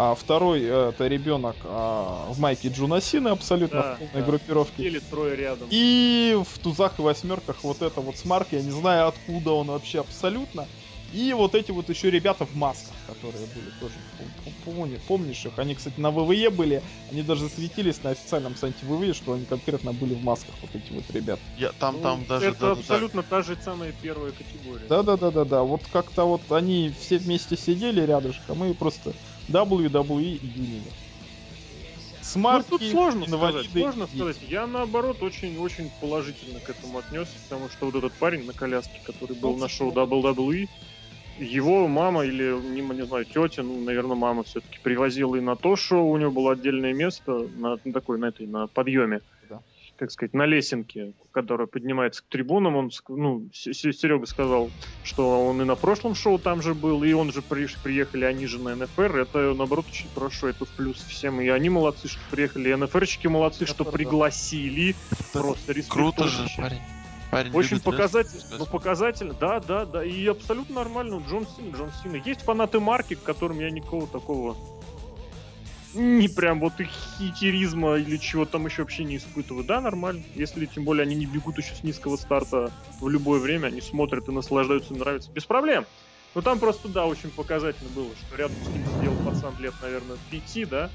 S3: А второй э, это ребенок а, в майке Джунасины абсолютно
S1: Да,
S3: в полной
S1: да.
S3: группировке.
S1: Или трое рядом.
S3: И в тузах и восьмерках вот это вот смарк, я не знаю откуда он вообще абсолютно. И вот эти вот еще ребята в масках, которые были тоже, пом- пом- помни- помнишь их? Они, кстати, на ВВЕ были, они даже светились на официальном сайте ВВЕ, что они конкретно были в масках, вот эти вот ребята.
S2: Я, там,
S1: Ну,
S2: там даже...
S1: Это
S2: да, да, да.
S1: абсолютно та же самая первая категория.
S3: Да-да-да-да-да, вот как-то вот они все вместе сидели рядышком и просто WWE и юнили.
S1: Ну,
S3: Смарки,
S1: тут сложно сказать, сложно
S3: и-
S1: сказать. Я наоборот очень-очень положительно к этому отнесся, потому что вот этот парень на коляске, который был
S3: Ну,
S1: на шоу WWE, его мама или, не, не знаю, тетя, ну, наверное, мама все-таки привозила и на то шоу, у него было отдельное место на, на такой, на этой, на подъеме,
S3: Да.
S1: Как сказать, на лесенке, которая поднимается к трибунам. Он, ну, Серега сказал, что он и на прошлом шоу там же был, и он же приш- приехали, они же на НФР. Это, наоборот, очень хорошо, это в плюс всем. И они молодцы, что приехали, и НФРщики молодцы, что
S3: да.
S1: пригласили.
S2: Да,
S1: Просто.
S2: Круто же, парень. Парень
S1: Очень
S2: любит
S1: показательно,
S2: рестлинг,
S1: ну показательно, да, да, да, и абсолютно нормально, Джон Сина, Джон Сина. Есть фанаты марки, к которым я никакого такого не прям вот их хейтеризма или чего там еще вообще не испытываю. Да, нормально. Если тем более они не бегут еще с низкого старта в любое время, они смотрят и наслаждаются, им нравится. Без проблем. Но там просто, да, очень показательно было, что рядом с ним сидел пацан лет, наверное, пяти, да,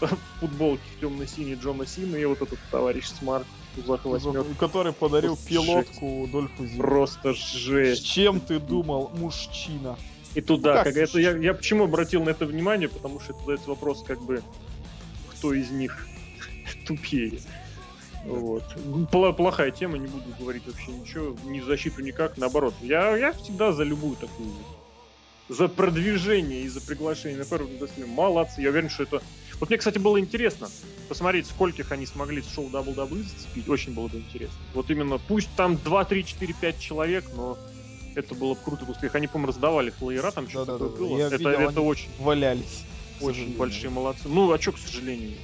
S1: в футболке в темно-синий Джона Сина и вот этот товарищ smart
S3: который подарил
S1: Просто
S3: пилотку Дольфу Зиглеру.
S1: Просто
S3: С
S1: жесть.
S3: чем ты думал, мужчина?
S1: И туда,
S3: Как
S1: как,
S3: ты
S1: это я, я почему обратил на это внимание, потому что это задается вопрос, как бы, кто из них тупее. Вот. Плохая тема, не буду говорить вообще ничего, ни в защиту никак, наоборот. Я, я всегда за любую такую за продвижение и за приглашение на первую индустрию. Молодцы, я уверен, что это... Вот мне, кстати, было интересно посмотреть, скольких они смогли с шоу WWE зацепить. Очень было бы интересно. Вот именно, пусть там 2, 3, 4, 5 человек, но это было бы круто успех. Они, по-моему, раздавали флеера, там что-то
S3: Да-да-да,
S1: такое было.
S3: я
S1: это
S3: видел,
S1: это очень,
S3: Валялись.
S1: очень большие молодцы. Ну, а что, к сожалению?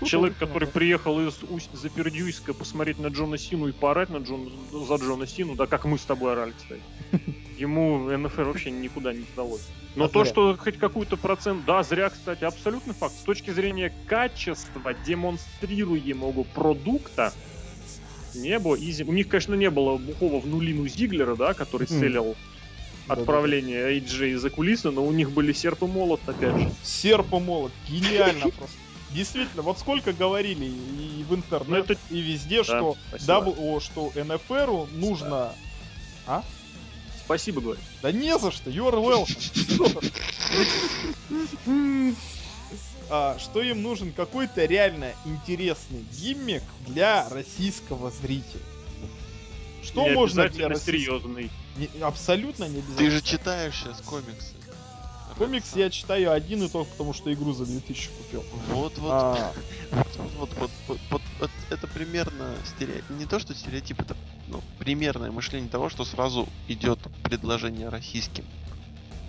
S3: Ну,
S1: Человек, который приехал из усть Запердюйска посмотреть на Джона Сину и поорать на Джона, за Джона Сину, да как мы с тобой орали, кстати. Ему НФР вообще никуда не сдалось. Но
S3: А
S1: то,
S3: зря.
S1: что хоть какой-то процент, да, зря, кстати, абсолютный факт. С точки зрения качества демонстрируемого продукта, не было. Easy. У них, конечно, не было бухого в нулину Зиглера, да, который
S3: Мгм. селлил
S1: отправление AJ за кулисы, но у них были серп и молот, опять же.
S3: Серп и молот. Гениально просто. Действительно, вот сколько говорили и в интернете,
S1: Ну, это-
S3: и везде, что,
S1: спасибо.
S3: double, о, что НФРу нужно... А?
S1: Спасибо, говорю.
S3: Да не за что, you're welcome. А, что им нужен какой-то реально интересный gimmick для российского зрителя. Что
S1: Не
S3: можно для российского...
S1: серьезный.
S3: Не- абсолютно не обязательно.
S2: Ты же читаешь сейчас комиксы.
S3: Комикс я читаю один и только потому, что игру за 2000 купил.
S2: Вот, вот,
S3: А,
S2: вот, вот, вот, вот, вот, вот, вот это примерно стереотип. Не то, что стереотип, это ну, примерное мышление того, что сразу идет предложение российским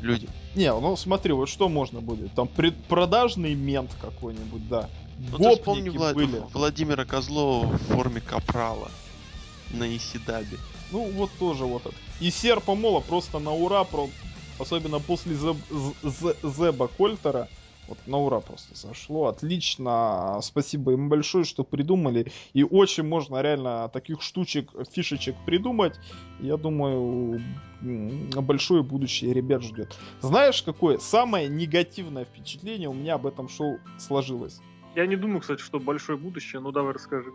S2: людям.
S3: Не, ну смотри, вот что можно будет? Там предпродажный мент какой-нибудь, да.
S2: Ну ты вспомни
S3: Гопники
S2: Влад-
S3: были.
S2: Владимира Козлова в форме капрала на Исидабе.
S3: Ну вот тоже вот это. И серпа мола просто на ура, про... особенно после Зеб- Зеба Кольтера. Вот на ура просто сошло. Отлично. Спасибо им большое, что придумали. И очень можно реально таких штучек, фишечек придумать. Я думаю, большое будущее ребят ждет. Знаешь, какое самое негативное впечатление у меня об этом шоу сложилось?
S1: Я не думаю, кстати, что большое будущее, ну давай расскажи.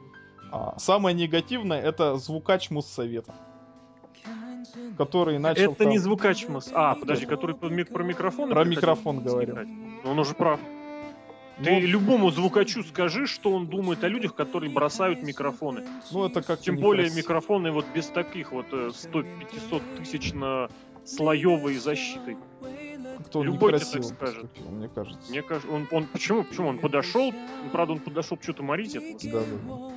S3: А, самое негативное это звукач Моссовета. Который начал
S1: Это не
S3: там-
S1: звукач Мос- А, подожди, который про, мик- про микрофон?
S3: Про микрофон говорил.
S1: Он уже прав.
S3: Ну,
S1: Ты любому звукачу скажи, что он думает о людях, которые бросают микрофоны.
S3: ну, это как
S1: Тем более микрофоны вот без таких вот э, 100-500 тысяч на слоевой защитой.
S3: Он
S1: Любой тебе так скажет.
S3: поступил, мне кажется.
S1: Мне кажется, он, он почему, почему он подошел, правда, он подошел что-то морить этого.
S3: Да, да.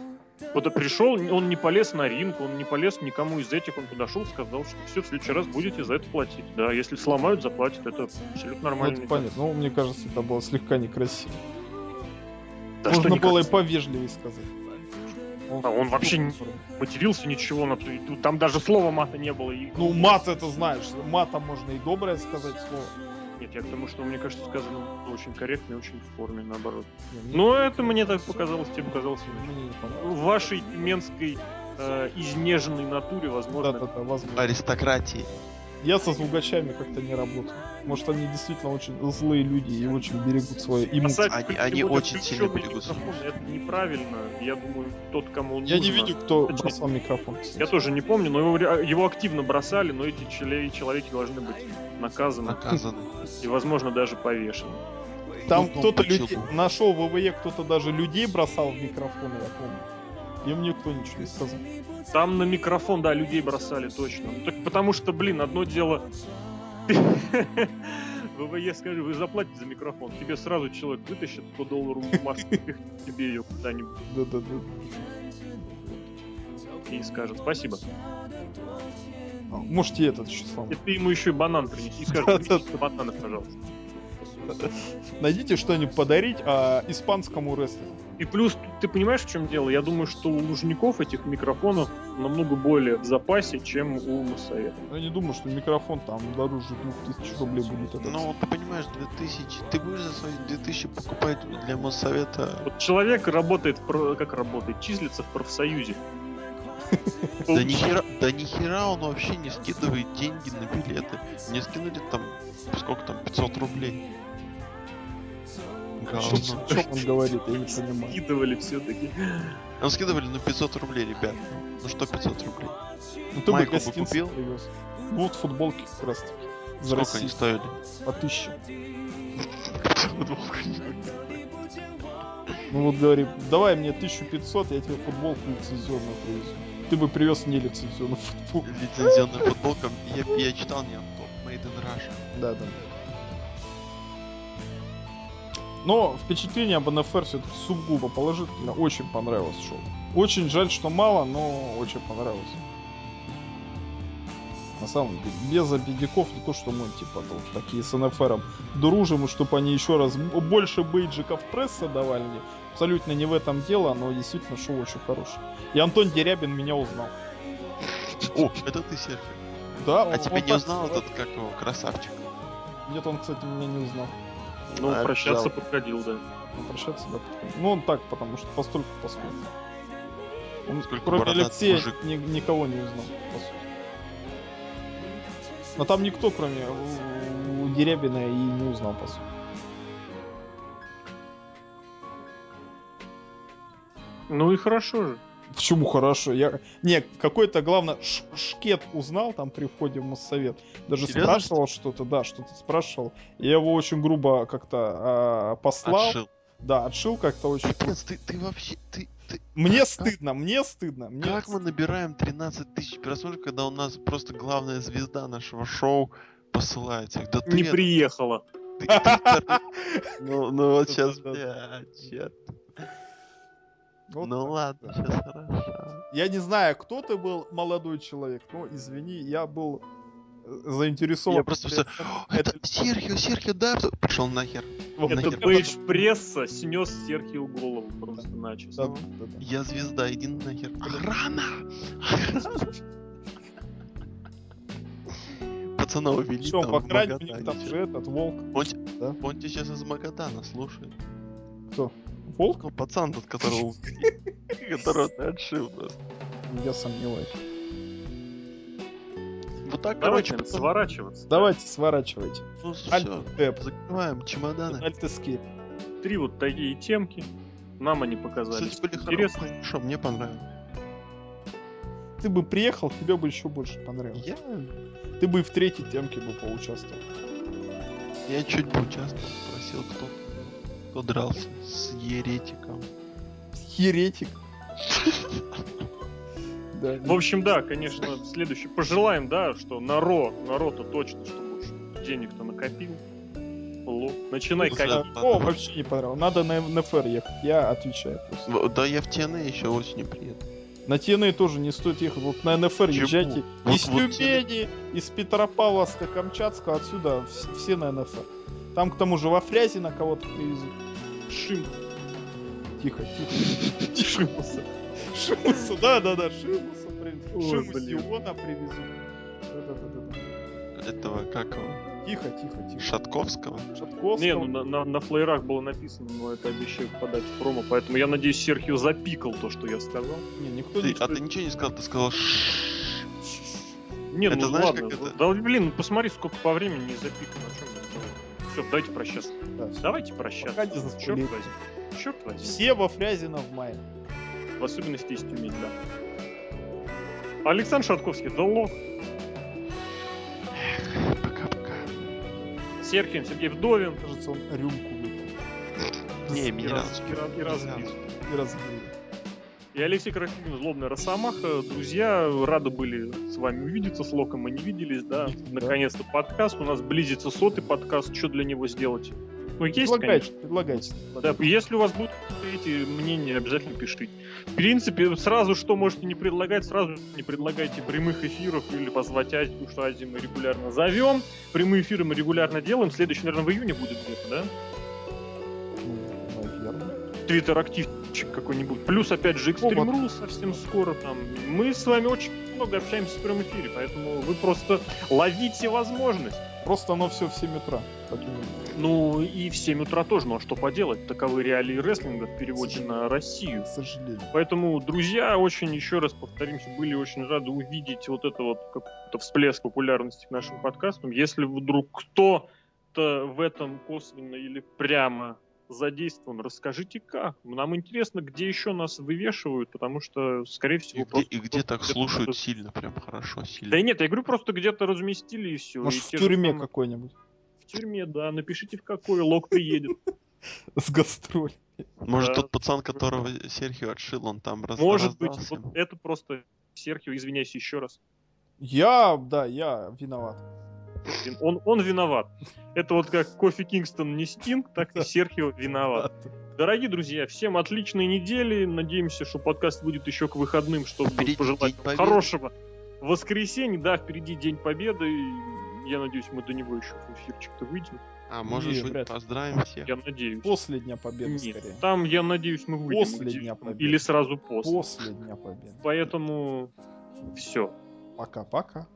S1: Вот пришел, он не полез на ринг, он не полез никому из этих, он подошел, сказал, что все, в следующий раз будете за это платить. Да, если сломают, заплатят, это абсолютно
S3: Ну,
S1: нормально.
S3: это
S1: мне
S3: понятно. Ну, мне кажется, это было слегка некрасиво.
S1: Да
S3: Можно было и повежливее сказать.
S1: А он вообще не- матерился ничего, на- там даже слова мата не было. И...
S3: Ну, мат это знаешь. Матом можно и доброе сказать слово.
S1: Нет, я к тому, что мне кажется, сказано очень корректно и очень в форме, наоборот. Но это мне так показалось, тебе показалось.
S3: мне.
S1: В вашей тюменской э, изнеженной натуре, возможно,
S3: Да-да-да, возможно.
S2: Аристократии.
S3: Я со звукачами как-то не работаю. Может, они действительно очень злые люди и очень берегут свое имущество.
S2: Они- они очень сильно берегут
S1: микрофон, Это неправильно. Я думаю, тот, кому он
S3: Я не видел, кто
S1: Точнее,
S3: бросал микрофон.
S1: Я тоже не помню, но его, его активно бросали, но эти человеки должны быть наказаны
S2: Наказаны.
S1: и, возможно, даже повешены.
S3: Там
S2: Ну,
S3: кто-то людей...
S2: чёрту.
S3: на шоу ВВЕ кто-то даже людей бросал в микрофон, я помню. Им никто ничего не сказал.
S1: Там на микрофон, да, людей бросали точно. Ну, так потому что, блин, одно дело... ВВЕ, скажи, вы заплатите за микрофон, тебе сразу человек вытащит 100 долларов бумажку, пихнет тебе ее куда-нибудь
S3: Да-да-да.
S1: и скажет спасибо.
S3: А, Можете этот еще сломать.
S1: Ты ему еще и банан принеси и принесите бананы, пожалуйста.
S3: Найдите что-нибудь подарить а, испанскому рестлеру.
S1: И плюс, ты понимаешь, в чем дело? Я думаю, что у Лужников этих микрофонов намного более в запасе, чем у Моссовета.
S3: Я не думаю, что микрофон там дороже 2000 рублей будет. этот.
S2: Ну, ты понимаешь, 2000. Ты будешь за свои 2000 покупать для Моссовета?
S1: Вот человек работает, в про- как работает, числится в профсоюзе.
S2: Да нихера, да нихера он вообще не скидывает деньги на билеты. Мне скинули там, сколько там, 500 рублей.
S3: Что,
S2: Говно.
S3: что он говорит, я не понимаю.
S1: Скидывали все-таки.
S2: Он скидывали на 500 рублей, ребят. Ну что 500 рублей?
S3: Ну ты бы
S2: Майку бы купил?
S3: привез. Вот футболки как раз таки. За
S2: Сколько
S3: Россию.
S2: они стоили?
S3: По тысяче. Ну вот говори, давай мне 1500, я тебе футболку лицензионную привезу. Ты бы привез не лицензионную футболку.
S2: Лицензионная футболка. Я, я читал не топ Made in Russia.
S3: Да, да. Но впечатление об НФР все-таки сугубо положительно. Очень понравилось шоу. Очень жаль, что мало, но очень понравилось. На самом деле, без обидиков, не то, что мы, типа, тут такие с НФРом дружим, и чтобы они еще раз больше бейджиков пресса давали. мне. Абсолютно не в этом дело, но действительно шоу очень хорошее. И Антон Дерябин меня узнал.
S2: О, это ты, Серхио.
S3: Да,
S2: А тебя не узнал этот, как его, красавчик?
S3: Нет, он, кстати, меня не узнал.
S1: Ну,
S2: А,
S1: прощаться
S2: взял.
S1: подходил, да.
S3: Ну, прощаться, да. Ну, он так, потому что постольку поскольку. Он,
S2: Сколько
S3: кроме Алексея,
S2: мужик.
S3: ни- никого не узнал, по сути. Но там никто, кроме у, у Дерябина, и не узнал, по сути.
S1: Ну и хорошо же.
S3: Почему хорошо? Я... Не, какой-то, главное, ш- шкет узнал там при входе в Моссовет. Даже
S2: Серьезно?
S3: спрашивал что-то, да, что-то спрашивал. Я его очень грубо как-то а, послал.
S2: Отшил.
S3: Да, отшил как-то очень.
S2: Капец, ты, ты вообще, ты, ты,
S3: Мне
S2: как-
S3: стыдно, мне стыдно. Мне
S2: Как мы набираем 13 тысяч просмотров, когда у нас просто главная звезда нашего шоу посылается? Да ты,
S1: Не приехала.
S2: ты- это- Ну, ну вот сейчас, блядь?
S3: Вот
S2: Ну
S3: так,
S2: ладно, сейчас хорошо.
S3: Я не знаю, кто ты был, молодой человек, но извини, я был э, заинтересован.
S2: Я просто все, это Серхио, Серхио, да? Пошел нахер.
S3: Вот
S1: Это
S2: нахер.
S1: пейдж пресса снес Серхио голову просто
S3: Да,
S1: начисто.
S3: да, да, да.
S2: Я звезда, иди нахер. Охрана! Пацана увели там
S3: по крайней мере, там же этот волк.
S2: Он,
S3: Да?
S2: он тебя сейчас из Магадана слушает.
S3: Кто? Волк?
S2: Ну, пацан тот, которого. Которого ты отшил просто.
S3: Я сомневаюсь.
S2: Вот так, короче,
S1: сворачиваться.
S3: Давайте, сворачивайте.
S2: Ну
S3: Альт
S2: закрываем чемоданы.
S3: Escape.
S1: Три вот такие темки. Нам они показались
S2: Кстати, были
S1: интересны.
S2: хорошо, мне понравилось.
S3: Ты бы приехал, тебе бы еще больше понравилось.
S2: Я,
S3: Ты бы и в третьей темке бы поучаствовал.
S2: я чуть поучаствовал, спросил, кто, кто дрался с еретиком.
S3: Еретик. Да.
S1: В общем, да, конечно, следующий. Пожелаем, да, что Наро, Наро-то точно, чтобы денег-то накопил. Ло. Начинай
S2: Слушай,
S1: копить.
S3: О, вообще не понравилось. Надо на НФР ехать. Я отвечаю просто.
S2: Да я в TNA еще осенью приеду.
S3: На ТНА тоже не стоит ехать. Вот на НФР
S2: Почему?
S3: езжайте.
S2: Вот-
S3: из
S2: вот
S3: Тюмени, из Петропавловска, Камчатска, отсюда вс- все на НФР. Там к тому же во Фрязино кого-то привезут.
S1: Шим.
S3: Тихо, тихо. Шимуса. Шимуса, да, да, да, Шимуса привезут.
S1: Блин.
S3: Привезут. Да-да-да.
S2: Этого, как его,
S3: Тихо, тихо, тихо.
S2: Шатковского?
S3: Шатковского.
S1: Не, ну на, на, на флеерах было написано, но это обещают подать в промо, поэтому я надеюсь, Серхио запикал то, что я сказал.
S3: Не, никто
S2: Ты-
S3: не
S2: а ты ничего не сказал, ты сказал «Шшш».
S1: Не,
S2: Это
S1: ну
S2: знаешь,
S1: ладно.
S2: как это?
S1: Да, блин, ну посмотри, сколько по времени не запикано. О чем Все, давайте прощаться.
S3: Да.
S1: Давайте прощаться.
S3: Пока не
S1: Черт возьми. Черт возьми.
S3: Все во Фрязино в мае.
S1: В особенности из Тюмени, да. Александр Шатковский, да лох.
S2: Пока-пока.
S1: Серхием Сергей Вдовин.
S3: Кажется, он рюмку выпил.
S2: Не,
S1: и,
S2: меня
S1: раз, и, раз- и разбил.
S3: И разбил.
S1: И Алексей Крапивин, Злобная Росомаха. Друзья, рады были с вами увидеться, с Локом мы не виделись, да. Наконец-то подкаст. У нас близится сотый подкаст. Что для него сделать? Ну, есть,
S3: Предлагайте,
S1: конечно.
S3: предлагайте.
S1: Да, если у вас будут эти мнения, обязательно пишите. В принципе, сразу что можете не предлагать, сразу не предлагайте прямых эфиров или позвать Азию, потому что Азию мы регулярно зовем. Прямые эфиры мы регулярно делаем. Следующий, наверное, в июне будет где-то, да?
S3: Наверное.
S1: Твиттер активчик какой-нибудь. Плюс, опять же, Extreme
S3: Опа.
S1: Rules совсем скоро там. Мы с вами очень много общаемся в прямом эфире, поэтому вы просто ловите возможность.
S3: Просто оно все в 7 утра.
S1: Ну и в 7 утра тоже, ну а что поделать? Таковы реалии рестлинга в переводе на Россию.
S3: К сожалению.
S1: Поэтому, друзья, очень, еще раз повторимся, были очень рады увидеть вот это вот какой-то всплеск популярности к нашим подкастам. Если вдруг кто-то в этом косвенно или прямо задействован, расскажите как. Нам интересно, где еще нас вывешивают, потому что, скорее
S2: И
S1: всего,
S2: где,
S1: просто
S2: и где так
S1: где-то
S2: слушают
S1: что-то-
S2: сильно, прям хорошо, сильно.
S1: Да и нет, я говорю, просто где-то разместили и все.
S3: Может, в тюрьме какой-нибудь.
S1: В тюрьме, да. Напишите в какой, лог приедет.
S3: С гастроль.
S2: Может, тот пацан, которого Серхио отшил, он там раз,
S1: Может быть, это просто Серхио, извиняюсь еще раз.
S3: Я, да, я виноват.
S1: Он, он виноват. Это вот как Кофи Кингстон не Стинг, так и Серхио виноват. Дорогие друзья, всем отличной недели. Надеемся, что подкаст выйдет еще к выходным, чтобы
S2: Впереди
S1: пожелать хорошего воскресенья. Да, впереди День Победы. и Я надеюсь, мы до него еще в эфирчик-то выйдем.
S2: А может быть,
S3: вряд
S2: поздравим всех.
S1: Я надеюсь.
S3: После Дня Победы,
S1: Нет,
S3: скорее.
S1: там, я надеюсь, мы выйдем.
S3: После Дня Победы.
S1: Или сразу после.
S3: После Дня Победы.
S1: Поэтому все.
S3: Пока-пока.